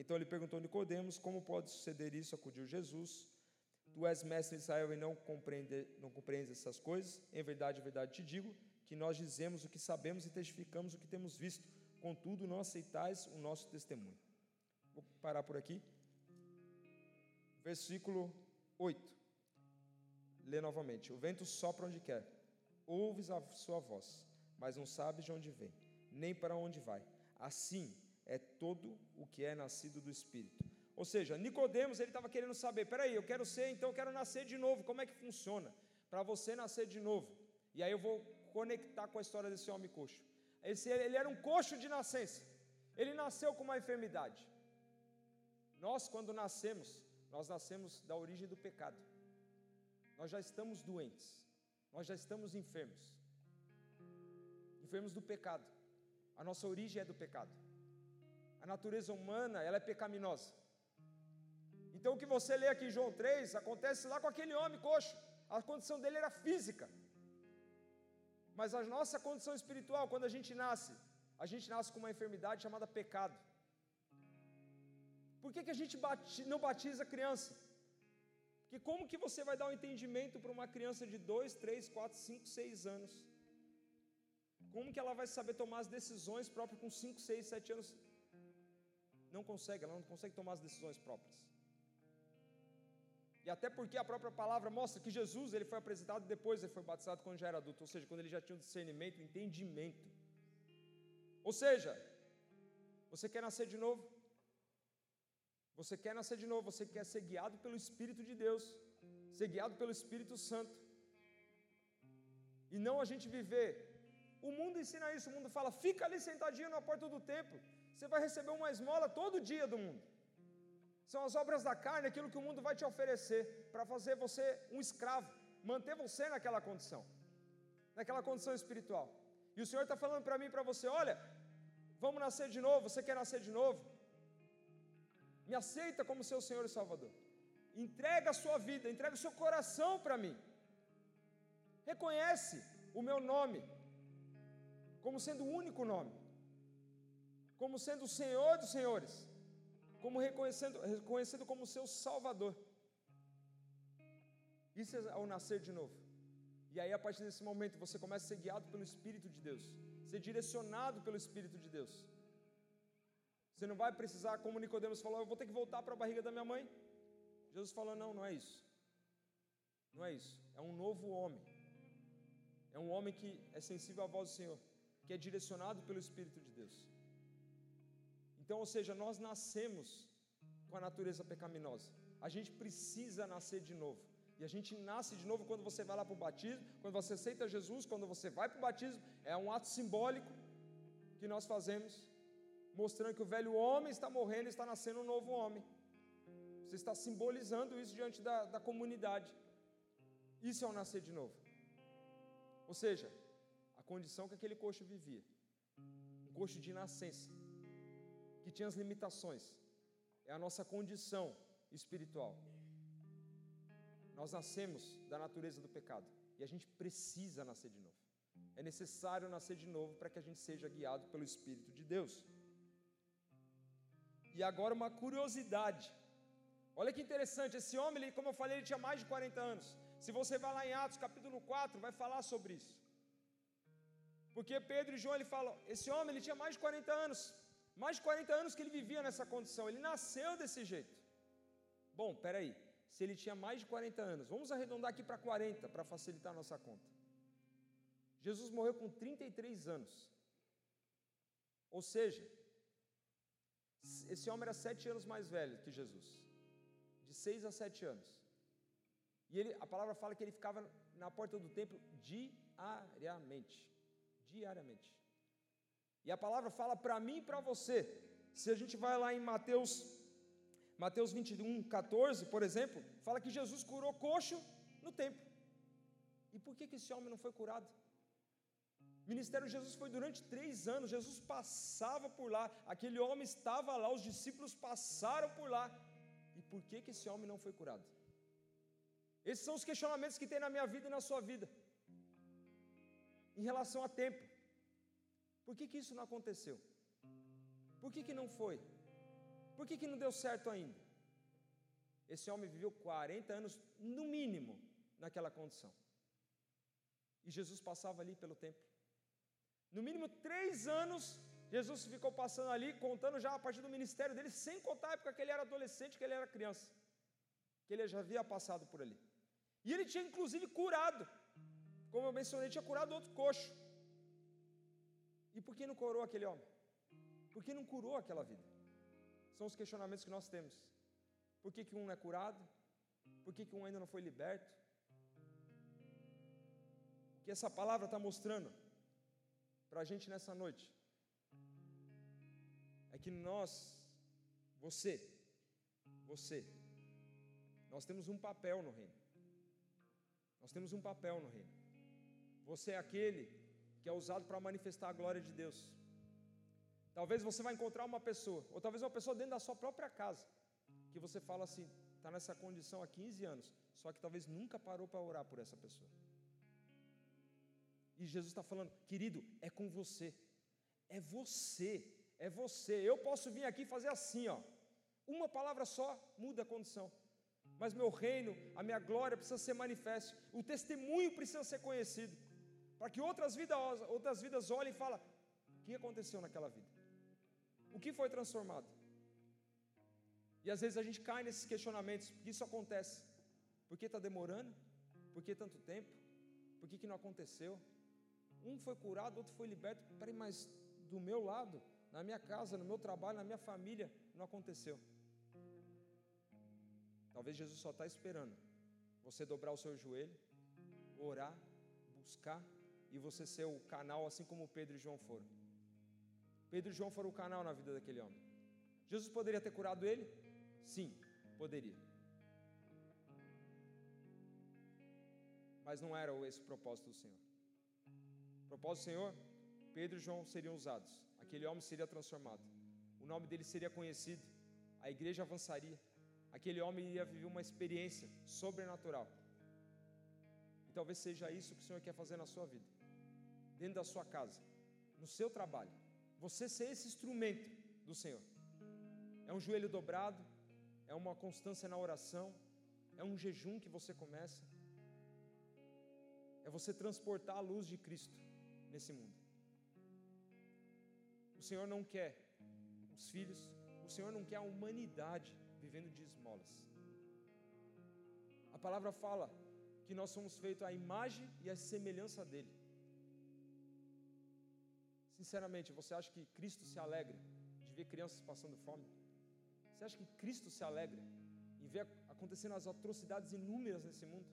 Speaker 1: Então ele perguntou a Nicodemos, como pode suceder isso? Acudiu Jesus. Tu és mestre de Israel e não, não compreendes essas coisas? Em verdade, em verdade te digo que nós dizemos o que sabemos e testificamos o que temos visto, contudo não aceitais o nosso testemunho. Vou parar por aqui. Versículo 8. Lê novamente. O vento sopra onde quer, ouves a sua voz, mas não sabes de onde vem, nem para onde vai. Assim é todo o que é nascido do Espírito. Ou seja, Nicodemos ele estava querendo saber, peraí, eu quero ser, então eu quero nascer de novo. Como é que funciona? Para você nascer de novo. E aí eu vou conectar com a história desse homem coxo. Esse, ele era um coxo de nascença. Ele nasceu com uma enfermidade. Nós, quando nascemos, nós nascemos da origem do pecado. Nós já estamos doentes. Nós já estamos enfermos. Enfermos do pecado. A nossa origem é do pecado. A natureza humana, ela é pecaminosa. Então o que você lê aqui em João 3 acontece lá com aquele homem coxo. A condição dele era física. Mas a nossa condição espiritual, quando a gente nasce, a gente nasce com uma enfermidade chamada pecado. Por que, que a gente bati, não batiza criança? Porque como que você vai dar um entendimento para uma criança de 2, 3, 4, 5, 6 anos? Como que ela vai saber tomar as decisões próprias com 5, 6, 7 anos? Não consegue, ela não consegue tomar as decisões próprias. E até porque a própria palavra mostra que Jesus ele foi apresentado depois, ele foi batizado quando já era adulto, ou seja, quando ele já tinha um discernimento, entendimento. Ou seja, você quer nascer de novo? Você quer nascer de novo, você quer ser guiado pelo Espírito de Deus, ser guiado pelo Espírito Santo. E não a gente viver. O mundo ensina isso, o mundo fala, fica ali sentadinho na porta do templo, você vai receber uma esmola todo dia do mundo. São as obras da carne, aquilo que o mundo vai te oferecer, para fazer você um escravo, manter você naquela condição, naquela condição espiritual. E o Senhor está falando para mim e para você: olha, vamos nascer de novo, você quer nascer de novo? Me aceita como seu Senhor e Salvador. Entrega a sua vida, entrega o seu coração para mim. Reconhece o meu nome como sendo o único nome, como sendo o Senhor dos Senhores como reconhecendo, reconhecido como seu Salvador. Isso é ao nascer de novo. E aí, a partir desse momento, você começa a ser guiado pelo Espírito de Deus, ser direcionado pelo Espírito de Deus. Você não vai precisar, como Nicodemos falou, eu vou ter que voltar para a barriga da minha mãe. Jesus falou: não, não é isso. Não é isso. É um novo homem. É um homem que é sensível à voz do Senhor, que é direcionado pelo Espírito de Deus. Então, ou seja, nós nascemos com a natureza pecaminosa. A gente precisa nascer de novo. E a gente nasce de novo quando você vai lá para o batismo, quando você aceita Jesus, quando você vai para o batismo. É um ato simbólico que nós fazemos, mostrando que o velho homem está morrendo e está nascendo um novo homem. Você está simbolizando isso diante da, da comunidade. Isso é o nascer de novo. Ou seja, a condição que aquele coxo vivia. Um coxo de nascença que tinha as limitações, é a nossa condição espiritual. Nós nascemos da natureza do pecado e a gente precisa nascer de novo. É necessário nascer de novo para que a gente seja guiado pelo Espírito de Deus. E agora uma curiosidade. Olha que interessante, esse homem, ele, como eu falei, ele tinha mais de 40 anos. Se você vai lá em Atos capítulo 4, vai falar sobre isso. Porque Pedro e João ele falam, esse homem ele tinha mais de 40 anos. Mais de 40 anos que ele vivia nessa condição, ele nasceu desse jeito. Bom, peraí, se ele tinha mais de 40 anos, vamos arredondar aqui para 40 para facilitar a nossa conta. Jesus morreu com 33 anos. Ou seja, esse homem era sete anos mais velho que Jesus, de seis a sete anos. E ele, a palavra fala que ele ficava na porta do templo diariamente. Diariamente. E a palavra fala para mim e para você. Se a gente vai lá em Mateus, Mateus 21, 14, por exemplo, fala que Jesus curou coxo no templo. E por que, que esse homem não foi curado? O ministério de Jesus foi durante três anos, Jesus passava por lá, aquele homem estava lá, os discípulos passaram por lá. E por que, que esse homem não foi curado? Esses são os questionamentos que tem na minha vida e na sua vida, em relação a tempo. Por que, que isso não aconteceu? Por que, que não foi? Por que, que não deu certo ainda? Esse homem viveu 40 anos, no mínimo, naquela condição. E Jesus passava ali pelo templo. No mínimo três anos, Jesus ficou passando ali, contando já a partir do ministério dele, sem contar a época que ele era adolescente, que ele era criança. Que ele já havia passado por ali. E ele tinha inclusive curado, como eu mencionei, tinha curado outro coxo. E por que não curou aquele homem? Por que não curou aquela vida? São os questionamentos que nós temos. Por que, que um não é curado? Por que, que um ainda não foi liberto? O que essa palavra está mostrando para a gente nessa noite é que nós, você, você, nós temos um papel no reino. Nós temos um papel no reino. Você é aquele que é usado para manifestar a glória de Deus. Talvez você vai encontrar uma pessoa, ou talvez uma pessoa dentro da sua própria casa, que você fala assim, está nessa condição há 15 anos, só que talvez nunca parou para orar por essa pessoa. E Jesus está falando, querido, é com você, é você, é você. Eu posso vir aqui fazer assim, ó. Uma palavra só muda a condição. Mas meu reino, a minha glória precisa ser manifesto. O testemunho precisa ser conhecido. Para que outras vidas, outras vidas olhem e falem: o que aconteceu naquela vida? O que foi transformado? E às vezes a gente cai nesses questionamentos, porque isso acontece. Por que está demorando? Por que tanto tempo? Por que, que não aconteceu? Um foi curado, outro foi liberto. Peraí, mas do meu lado, na minha casa, no meu trabalho, na minha família, não aconteceu. Talvez Jesus só está esperando você dobrar o seu joelho, orar, buscar e você ser o canal, assim como Pedro e João foram. Pedro e João foram o canal na vida daquele homem. Jesus poderia ter curado ele? Sim, poderia. Mas não era esse o propósito do Senhor. O propósito do Senhor, Pedro e João seriam usados. Aquele homem seria transformado. O nome dele seria conhecido. A igreja avançaria. Aquele homem iria viver uma experiência sobrenatural. E talvez seja isso que o Senhor quer fazer na sua vida. Dentro da sua casa, no seu trabalho. Você ser esse instrumento do Senhor. É um joelho dobrado, é uma constância na oração, é um jejum que você começa, é você transportar a luz de Cristo nesse mundo. O Senhor não quer os filhos, o Senhor não quer a humanidade vivendo de esmolas. A palavra fala que nós somos feitos à imagem e à semelhança dele. Sinceramente, você acha que Cristo se alegra de ver crianças passando fome? Você acha que Cristo se alegra em ver acontecendo as atrocidades inúmeras nesse mundo?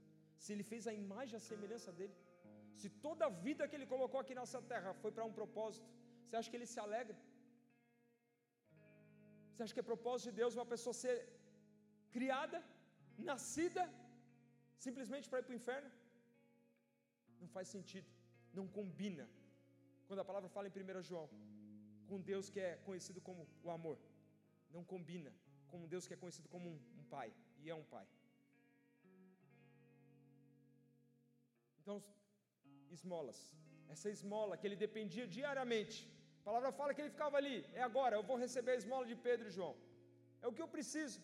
Speaker 1: Se Ele fez a imagem e a semelhança dele? Se toda a vida que Ele colocou aqui nessa terra foi para um propósito, você acha que Ele se alegra? Você acha que é propósito de Deus uma pessoa ser criada, nascida, simplesmente para ir para o inferno? Não faz sentido, não combina. Quando a palavra fala em 1 João, com Deus que é conhecido como o amor não combina com um Deus que é conhecido como um, um pai, e é um pai. Então, esmolas. Essa esmola que ele dependia diariamente. A palavra fala que ele ficava ali. É agora, eu vou receber a esmola de Pedro e João. É o que eu preciso.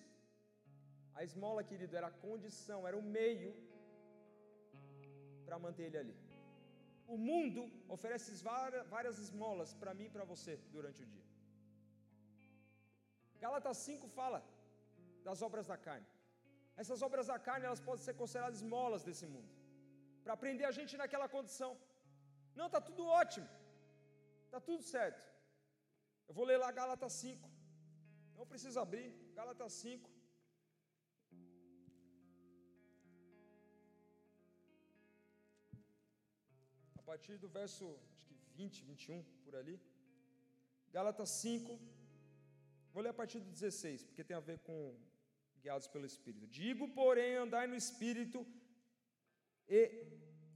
Speaker 1: A esmola, querido, era a condição, era o meio para manter ele ali. O mundo oferece várias esmolas para mim e para você durante o dia. Gálatas 5 fala das obras da carne. Essas obras da carne, elas podem ser consideradas esmolas desse mundo. Para prender a gente naquela condição. Não, está tudo ótimo. Está tudo certo. Eu vou ler lá Gálatas 5. Não precisa abrir. Gálatas 5. Partir do verso, acho que 20, 21, por ali. Gálatas 5, Vou ler a partir do 16, porque tem a ver com guiados pelo Espírito. Digo, porém, andai no Espírito e,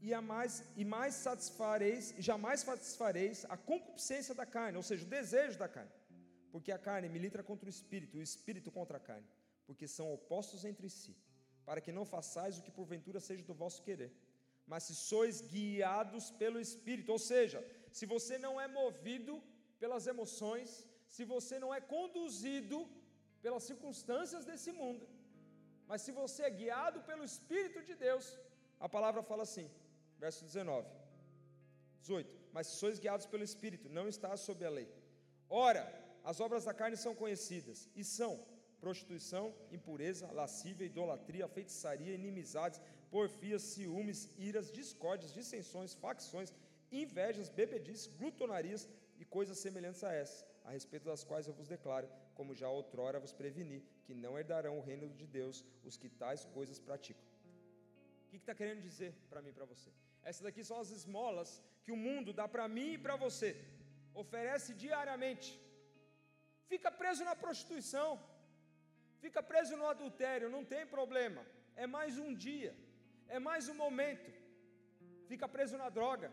Speaker 1: e, a mais, e mais satisfareis, jamais satisfareis a concupiscência da carne, ou seja, o desejo da carne. Porque a carne milita contra o Espírito, e o Espírito contra a carne, porque são opostos entre si, para que não façais o que porventura seja do vosso querer. Mas se sois guiados pelo Espírito, ou seja, se você não é movido pelas emoções, se você não é conduzido pelas circunstâncias desse mundo, mas se você é guiado pelo Espírito de Deus, a palavra fala assim, verso 19, 18: Mas se sois guiados pelo Espírito, não está sob a lei. Ora, as obras da carne são conhecidas, e são prostituição, impureza, lascívia, idolatria, feitiçaria, inimizades, porfias, ciúmes, iras, discórdias, dissensões, facções, invejas, bebedices, glutonarias e coisas semelhantes a essas a respeito das quais eu vos declaro, como já outrora vos preveni, que não herdarão o reino de Deus os que tais coisas praticam. O que está que tá querendo dizer para mim e para você? Essas daqui são as esmolas que o mundo dá para mim e para você, oferece diariamente. Fica preso na prostituição, fica preso no adultério, não tem problema, é mais um dia, é mais um momento. Fica preso na droga,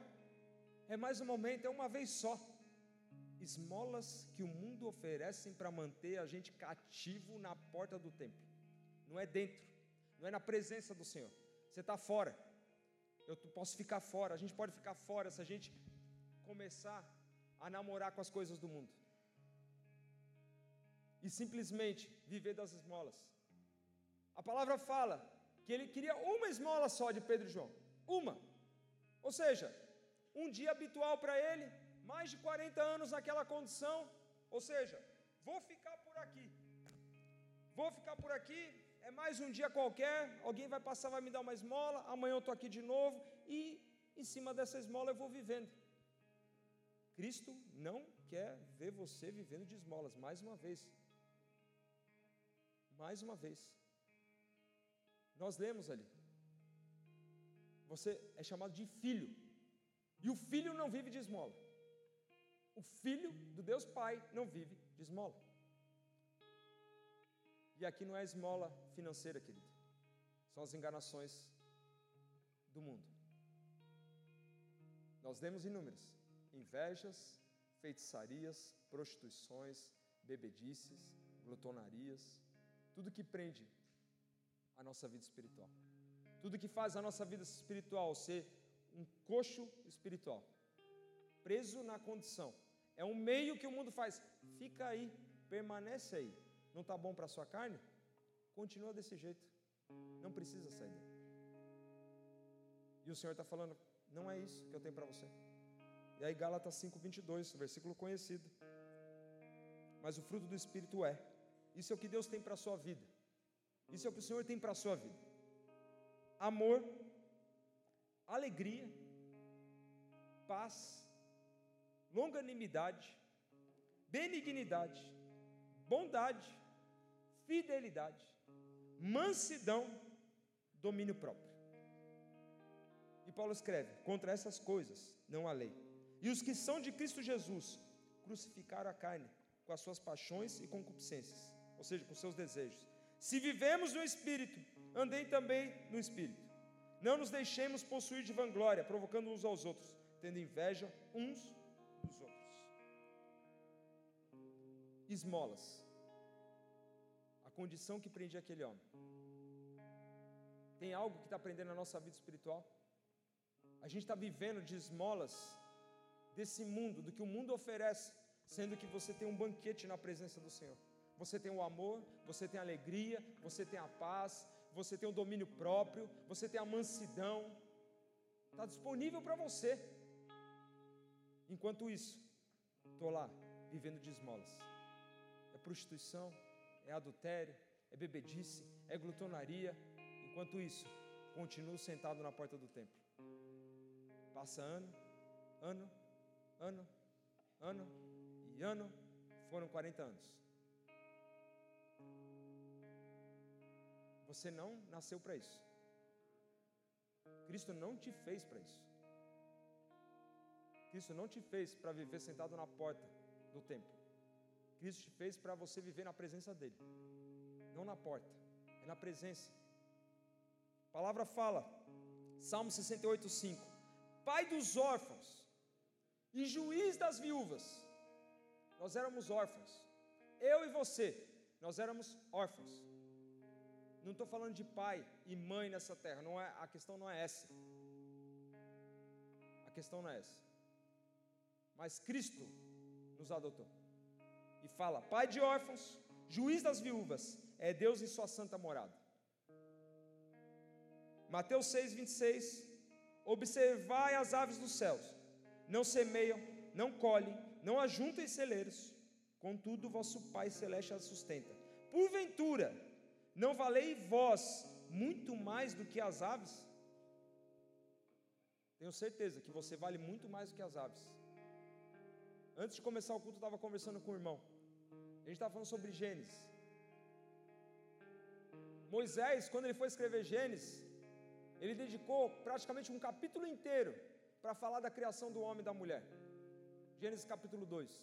Speaker 1: é mais um momento, é uma vez só esmolas que o mundo oferece para manter a gente cativo na porta do templo. Não é dentro, não é na presença do Senhor. Você está fora. Eu posso ficar fora. A gente pode ficar fora se a gente começar a namorar com as coisas do mundo. e simplesmente viver das esmolas. A palavra fala que ele queria uma esmola só de Pedro e João. Uma. Ou seja, um dia habitual para ele, mais de 40 anos naquela condição. Ou seja, vou ficar por aqui. Vou ficar por aqui, é mais um dia qualquer, alguém vai passar, vai me dar uma esmola, amanhã eu estou aqui de novo, e em cima dessa esmola eu vou vivendo. Cristo não quer ver você vivendo de esmolas, mais uma vez. Mais uma vez. Nós lemos ali. Você é chamado de filho. E o filho não vive de esmola. O filho do Deus Pai não vive de esmola. E aqui não é esmola financeira, querido. São as enganações do mundo. Nós lemos inúmeras: invejas, feitiçarias, prostituições, bebedices, glutonarias, tudo que prende a nossa vida espiritual. Tudo que faz a nossa vida espiritual ser um coxo espiritual, preso na condição. É um meio que o mundo faz. Fica aí, permanece aí. Não está bom para a sua carne? Continua desse jeito. Não precisa sair. E o Senhor está falando, não é isso que eu tenho para você. E aí Gálatas 5:22, versículo conhecido. Mas o fruto do espírito é. Isso é o que Deus tem para a sua vida. Isso é o que o Senhor tem para a sua vida: amor, alegria, paz, longanimidade, benignidade, bondade, fidelidade, mansidão, domínio próprio. E Paulo escreve: contra essas coisas não há lei. E os que são de Cristo Jesus crucificaram a carne com as suas paixões e concupiscências, ou seja, com seus desejos. Se vivemos no Espírito, andei também no Espírito. Não nos deixemos possuir de vanglória, provocando uns aos outros, tendo inveja uns dos outros. Esmolas. A condição que prendia aquele homem. Tem algo que está prendendo a nossa vida espiritual? A gente está vivendo de esmolas desse mundo, do que o mundo oferece, sendo que você tem um banquete na presença do Senhor você tem o amor, você tem a alegria, você tem a paz, você tem o domínio próprio, você tem a mansidão, está disponível para você. Enquanto isso, estou lá, vivendo de esmolas. É prostituição, é adultério, é bebedice, é glutonaria. Enquanto isso, continuo sentado na porta do templo. Passa ano, ano, ano, ano e ano, foram 40 anos. Você não nasceu para isso. Cristo não te fez para isso. Cristo não te fez para viver sentado na porta do templo. Cristo te fez para você viver na presença dele. Não na porta, é na presença. A palavra fala, Salmo 68, 5: Pai dos órfãos e juiz das viúvas. Nós éramos órfãos. Eu e você, nós éramos órfãos. Não estou falando de pai e mãe nessa terra, não é, a questão não é essa. A questão não é essa. Mas Cristo nos adotou. E fala: Pai de órfãos, juiz das viúvas, é Deus em sua santa morada. Mateus 6, 26. Observai as aves dos céus, não semeiam, não colhem, não ajuntam em celeiros, contudo vosso Pai celeste as sustenta. Porventura, não valei vós muito mais do que as aves? Tenho certeza que você vale muito mais do que as aves. Antes de começar o culto, eu estava conversando com o irmão. A gente estava falando sobre Gênesis. Moisés, quando ele foi escrever Gênesis, ele dedicou praticamente um capítulo inteiro para falar da criação do homem e da mulher. Gênesis capítulo 2.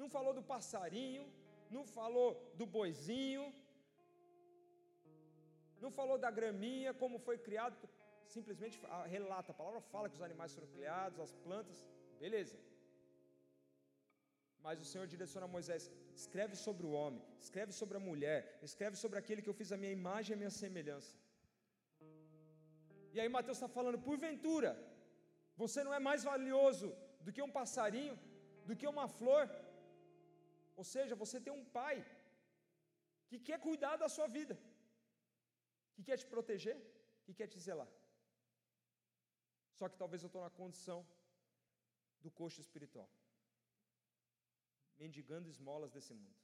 Speaker 1: Não falou do passarinho, não falou do boizinho, não falou da graminha, como foi criado, simplesmente relata, a palavra fala que os animais foram criados, as plantas, beleza. Mas o Senhor direciona a Moisés: escreve sobre o homem, escreve sobre a mulher, escreve sobre aquele que eu fiz a minha imagem e a minha semelhança. E aí Mateus está falando: porventura, você não é mais valioso do que um passarinho, do que uma flor, Ou seja, você tem um pai que quer cuidar da sua vida, que quer te proteger, que quer te zelar. Só que talvez eu estou na condição do coxo espiritual, mendigando esmolas desse mundo,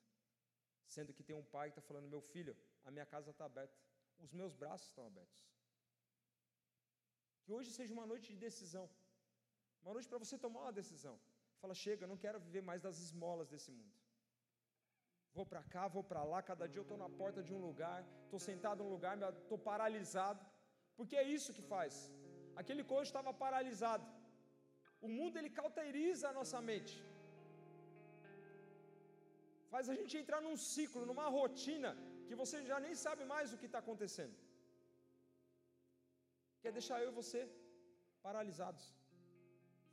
Speaker 1: sendo que tem um pai que está falando: meu filho, a minha casa está aberta, os meus braços estão abertos. Que hoje seja uma noite de decisão, uma noite para você tomar uma decisão. Fala, chega, não quero viver mais das esmolas desse mundo. Vou para cá, vou para lá, cada dia eu estou na porta de um lugar, estou sentado num lugar, estou paralisado, porque é isso que faz. Aquele coxo estava paralisado. O mundo ele cauteriza a nossa mente. Faz a gente entrar num ciclo, numa rotina que você já nem sabe mais o que está acontecendo. Quer deixar eu e você paralisados.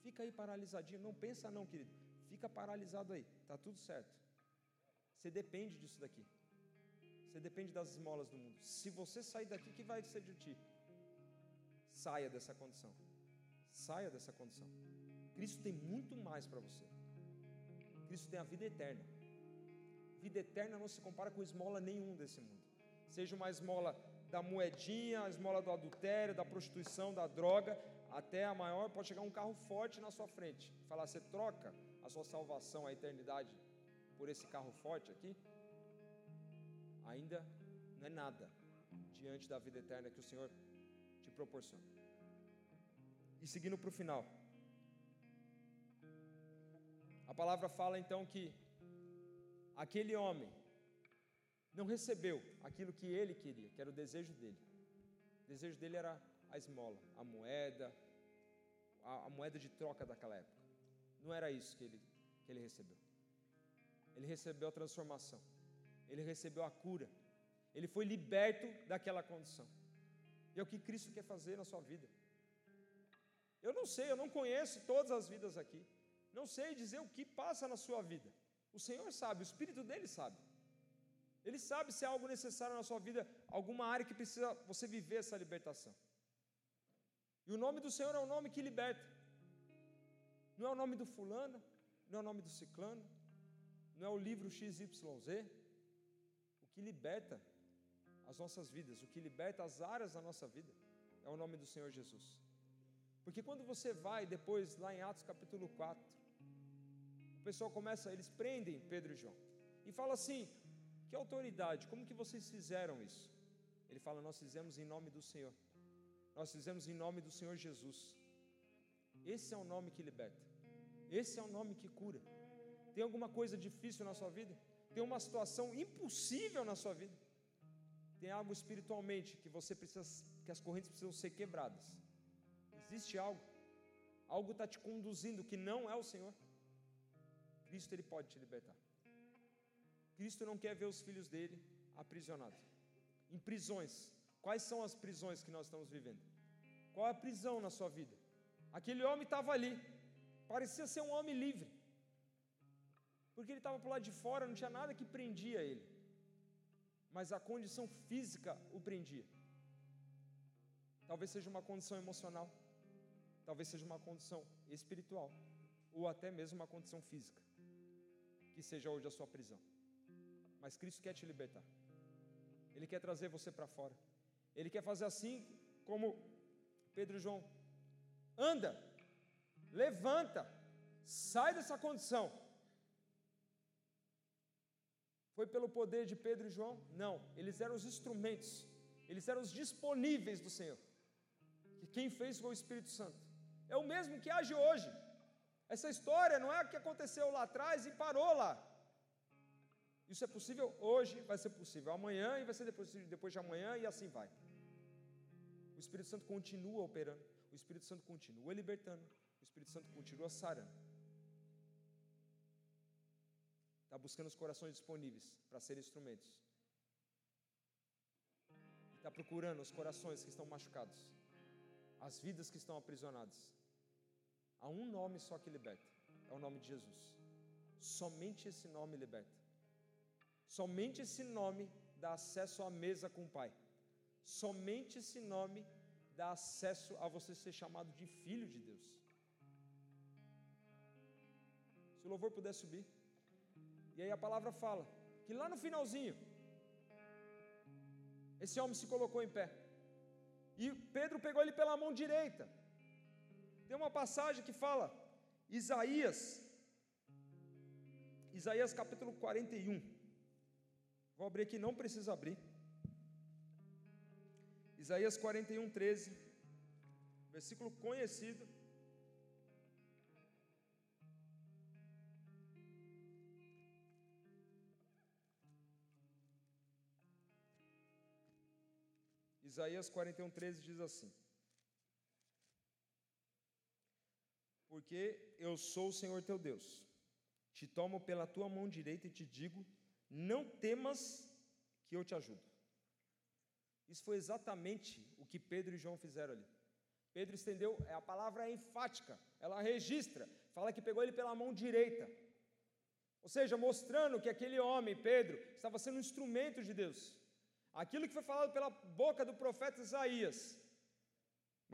Speaker 1: Fica aí paralisadinho, não pensa não, querido. Fica paralisado aí, tá tudo certo. Você depende disso daqui. Você depende das esmolas do mundo. Se você sair daqui, que vai ser de ti? Saia dessa condição. Saia dessa condição. Cristo tem muito mais para você. Cristo tem a vida eterna. Vida eterna não se compara com esmola nenhum desse mundo. Seja uma esmola da moedinha, a esmola do adultério, da prostituição, da droga, até a maior, pode chegar um carro forte na sua frente. Falar, você troca a sua salvação, a eternidade, por esse carro forte aqui? Ainda não é nada diante da vida eterna que o Senhor te proporciona. E seguindo para o final. A palavra fala então que aquele homem não recebeu aquilo que ele queria, que era o desejo dele. O desejo dele era a esmola, a moeda, a, a moeda de troca daquela época. Não era isso que ele, que ele recebeu. Ele recebeu a transformação, ele recebeu a cura, ele foi liberto daquela condição. E é o que Cristo quer fazer na sua vida. Eu não sei, eu não conheço todas as vidas aqui. Não sei dizer o que passa na sua vida. O Senhor sabe, o Espírito dele sabe. Ele sabe se há algo necessário na sua vida, alguma área que precisa você viver essa libertação. E o nome do Senhor é o nome que liberta. Não é o nome do fulano, não é o nome do ciclano, não é o livro XYZ. O que liberta as nossas vidas, o que liberta as áreas da nossa vida, é o nome do Senhor Jesus. Porque quando você vai depois, lá em Atos capítulo 4, o pessoal começa, eles prendem Pedro e João e fala assim: que autoridade, como que vocês fizeram isso? Ele fala: nós fizemos em nome do Senhor, nós fizemos em nome do Senhor Jesus. Esse é o nome que liberta, esse é o nome que cura. Tem alguma coisa difícil na sua vida? Tem uma situação impossível na sua vida? Tem algo espiritualmente que você precisa, que as correntes precisam ser quebradas? Existe algo? Algo está te conduzindo que não é o Senhor? Cristo ele pode te libertar. Cristo não quer ver os filhos dele aprisionados. Em prisões. Quais são as prisões que nós estamos vivendo? Qual é a prisão na sua vida? Aquele homem estava ali, parecia ser um homem livre, porque ele estava para lado de fora, não tinha nada que prendia ele, mas a condição física o prendia. Talvez seja uma condição emocional, talvez seja uma condição espiritual, ou até mesmo uma condição física, que seja hoje a sua prisão. Mas Cristo quer te libertar, Ele quer trazer você para fora, Ele quer fazer assim como Pedro e João: anda, levanta, sai dessa condição. Foi pelo poder de Pedro e João? Não, eles eram os instrumentos, eles eram os disponíveis do Senhor. Que quem fez foi o Espírito Santo. É o mesmo que age hoje. Essa história não é o que aconteceu lá atrás e parou lá. Isso é possível hoje, vai ser possível amanhã e vai ser depois, depois de amanhã e assim vai. O Espírito Santo continua operando, o Espírito Santo continua libertando, o Espírito Santo continua sarando. Está buscando os corações disponíveis para serem instrumentos. Está procurando os corações que estão machucados, as vidas que estão aprisionadas. Há um nome só que liberta: é o nome de Jesus. Somente esse nome liberta. Somente esse nome dá acesso à mesa com o Pai. Somente esse nome dá acesso a você ser chamado de filho de Deus. Se o louvor puder subir. E aí a palavra fala que lá no finalzinho, esse homem se colocou em pé. E Pedro pegou ele pela mão direita. Tem uma passagem que fala, Isaías, Isaías capítulo 41. Vou abrir aqui, não precisa abrir. Isaías 41, 13, versículo conhecido. Isaías 41, 13 diz assim: Porque eu sou o Senhor teu Deus, te tomo pela tua mão direita e te digo: não temas que eu te ajudo. Isso foi exatamente o que Pedro e João fizeram ali. Pedro estendeu, é, a palavra é enfática, ela registra, fala que pegou ele pela mão direita. Ou seja, mostrando que aquele homem, Pedro, estava sendo um instrumento de Deus. Aquilo que foi falado pela boca do profeta Isaías.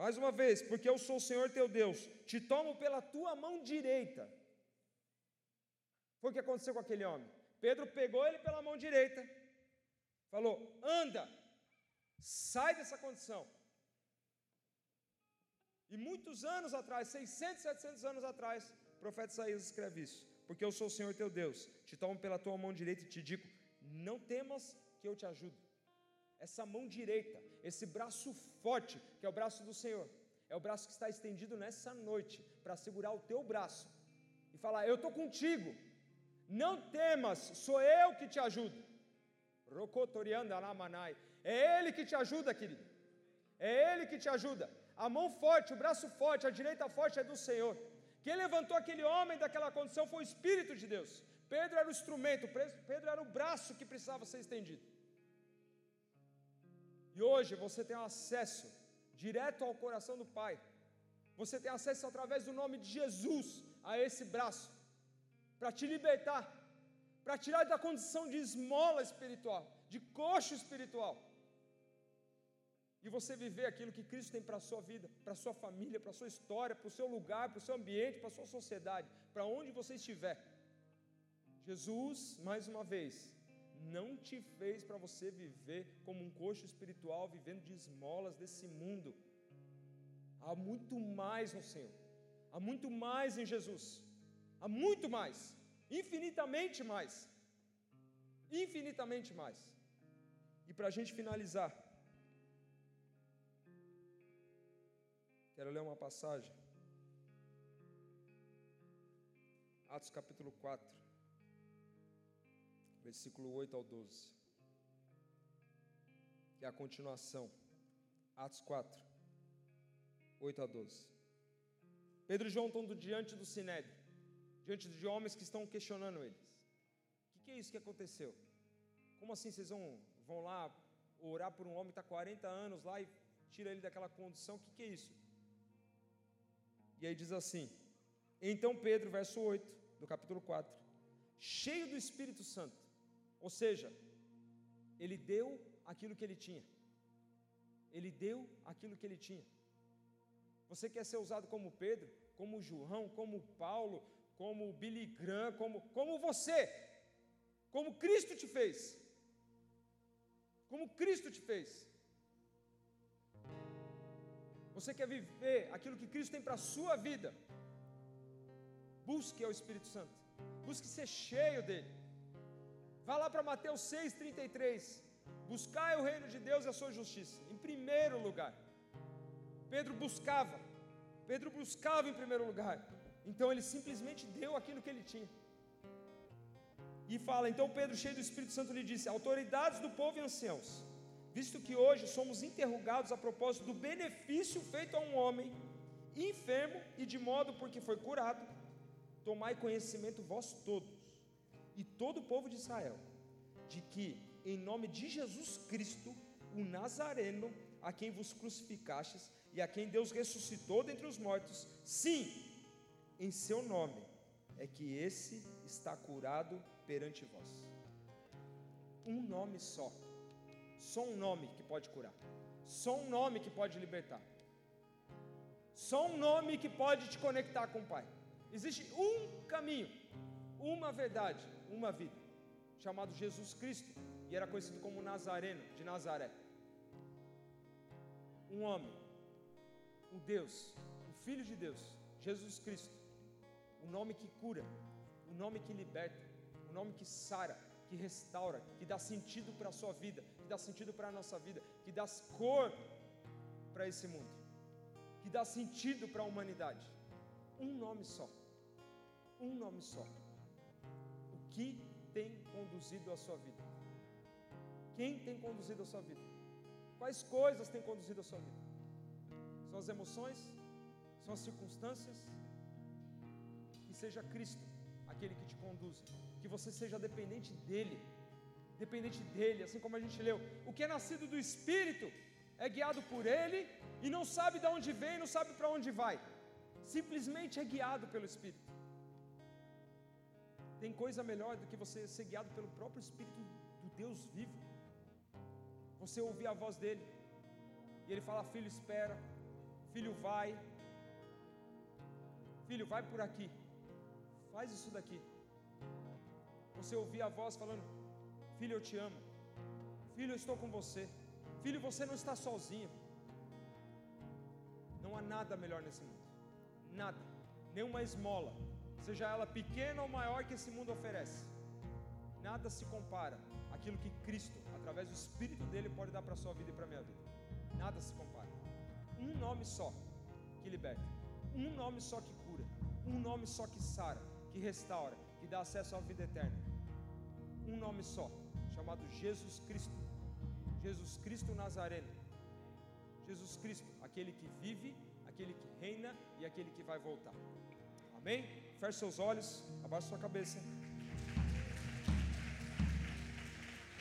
Speaker 1: Mais uma vez, porque eu sou o Senhor teu Deus, te tomo pela tua mão direita. Foi o que aconteceu com aquele homem. Pedro pegou ele pela mão direita, falou: anda, sai dessa condição. E muitos anos atrás, 600, 700 anos atrás, o profeta Isaías escreve isso: Porque eu sou o Senhor teu Deus, te tomo pela tua mão direita e te digo: Não temas que eu te ajudo essa mão direita, esse braço forte, que é o braço do Senhor, é o braço que está estendido nessa noite para segurar o teu braço e falar: Eu estou contigo, não temas, sou eu que te ajudo. É Ele que te ajuda, querido. É Ele que te ajuda. A mão forte, o braço forte, a direita forte é do Senhor. Quem levantou aquele homem daquela condição foi o Espírito de Deus. Pedro era o instrumento, Pedro era o braço que precisava ser estendido. E hoje você tem acesso direto ao coração do Pai. Você tem acesso através do nome de Jesus a esse braço, para te libertar, para tirar da condição de esmola espiritual, de coxo espiritual, e você viver aquilo que Cristo tem para a sua vida, para a sua família, para a sua história, para o seu lugar, para o seu ambiente, para a sua sociedade, para onde você estiver. Jesus, mais uma vez, não te fez para você viver como um coxo espiritual, vivendo de esmolas desse mundo. Há muito mais no Senhor, há muito mais em Jesus, há muito mais, infinitamente mais, infinitamente mais. E para a gente finalizar, quero ler uma passagem, Atos capítulo 4 versículo 8 ao 12. Que é a continuação. Atos 4, 8 a 12. Pedro e João estão diante do Sinédrio, diante de homens que estão questionando eles. O que, que, é isso que aconteceu? Como assim vocês vão, vão lá orar por um homem que está 40 anos lá e tira ele daquela condição? O que, que é isso? E aí diz assim: Então Pedro, verso 8 do capítulo 4, cheio do Espírito Santo, ou seja, ele deu aquilo que ele tinha. Ele deu aquilo que ele tinha. Você quer ser usado como Pedro, como João, como Paulo, como Billy Graham, como, como você, como Cristo te fez. Como Cristo te fez. Você quer viver aquilo que Cristo tem para a sua vida. Busque ao Espírito Santo. Busque ser cheio dele. Vá lá para Mateus 6,33. Buscai o reino de Deus e a sua justiça. Em primeiro lugar. Pedro buscava. Pedro buscava em primeiro lugar. Então ele simplesmente deu aquilo que ele tinha. E fala: então Pedro, cheio do Espírito Santo, lhe disse: Autoridades do povo e anciãos, visto que hoje somos interrogados a propósito do benefício feito a um homem enfermo e de modo porque foi curado, tomai conhecimento vós todos e todo o povo de Israel, de que, em nome de Jesus Cristo, o Nazareno, a quem vos crucificastes e a quem Deus ressuscitou dentre os mortos, sim, em seu nome, é que esse está curado perante vós. Um nome só, só um nome que pode curar, só um nome que pode libertar, só um nome que pode te conectar com o Pai. Existe um caminho, uma verdade, uma vida, chamado Jesus Cristo, e era conhecido como Nazareno, de Nazaré. Um homem, o Deus, o Filho de Deus, Jesus Cristo, o nome que cura, o nome que liberta, o nome que sara, que restaura, que dá sentido para a sua vida, que dá sentido para a nossa vida, que dá cor para esse mundo, que dá sentido para a humanidade. Um nome só. Um nome só. Que tem conduzido a sua vida? Quem tem conduzido a sua vida? Quais coisas têm conduzido a sua vida? São as emoções? São as circunstâncias? Que seja Cristo aquele que te conduz, que você seja dependente dele, dependente dele, assim como a gente leu. O que é nascido do Espírito é guiado por ele e não sabe de onde vem, não sabe para onde vai, simplesmente é guiado pelo Espírito. Tem coisa melhor do que você ser guiado pelo próprio Espírito do Deus vivo. Você ouvir a voz dele, e ele fala: Filho, espera, filho, vai, filho, vai por aqui, faz isso daqui. Você ouvir a voz falando: Filho, eu te amo, filho, eu estou com você, filho, você não está sozinho. Não há nada melhor nesse mundo, nada, nenhuma esmola, seja ela pequena ou maior que esse mundo oferece, nada se compara àquilo que Cristo, através do Espírito dele, pode dar para a sua vida e para a minha vida. Nada se compara. Um nome só que liberta, um nome só que cura, um nome só que sara, que restaura, que dá acesso à vida eterna. Um nome só, chamado Jesus Cristo. Jesus Cristo Nazareno. Jesus Cristo, aquele que vive, aquele que reina e aquele que vai voltar. Amém? Feche seus olhos, abaixe sua cabeça.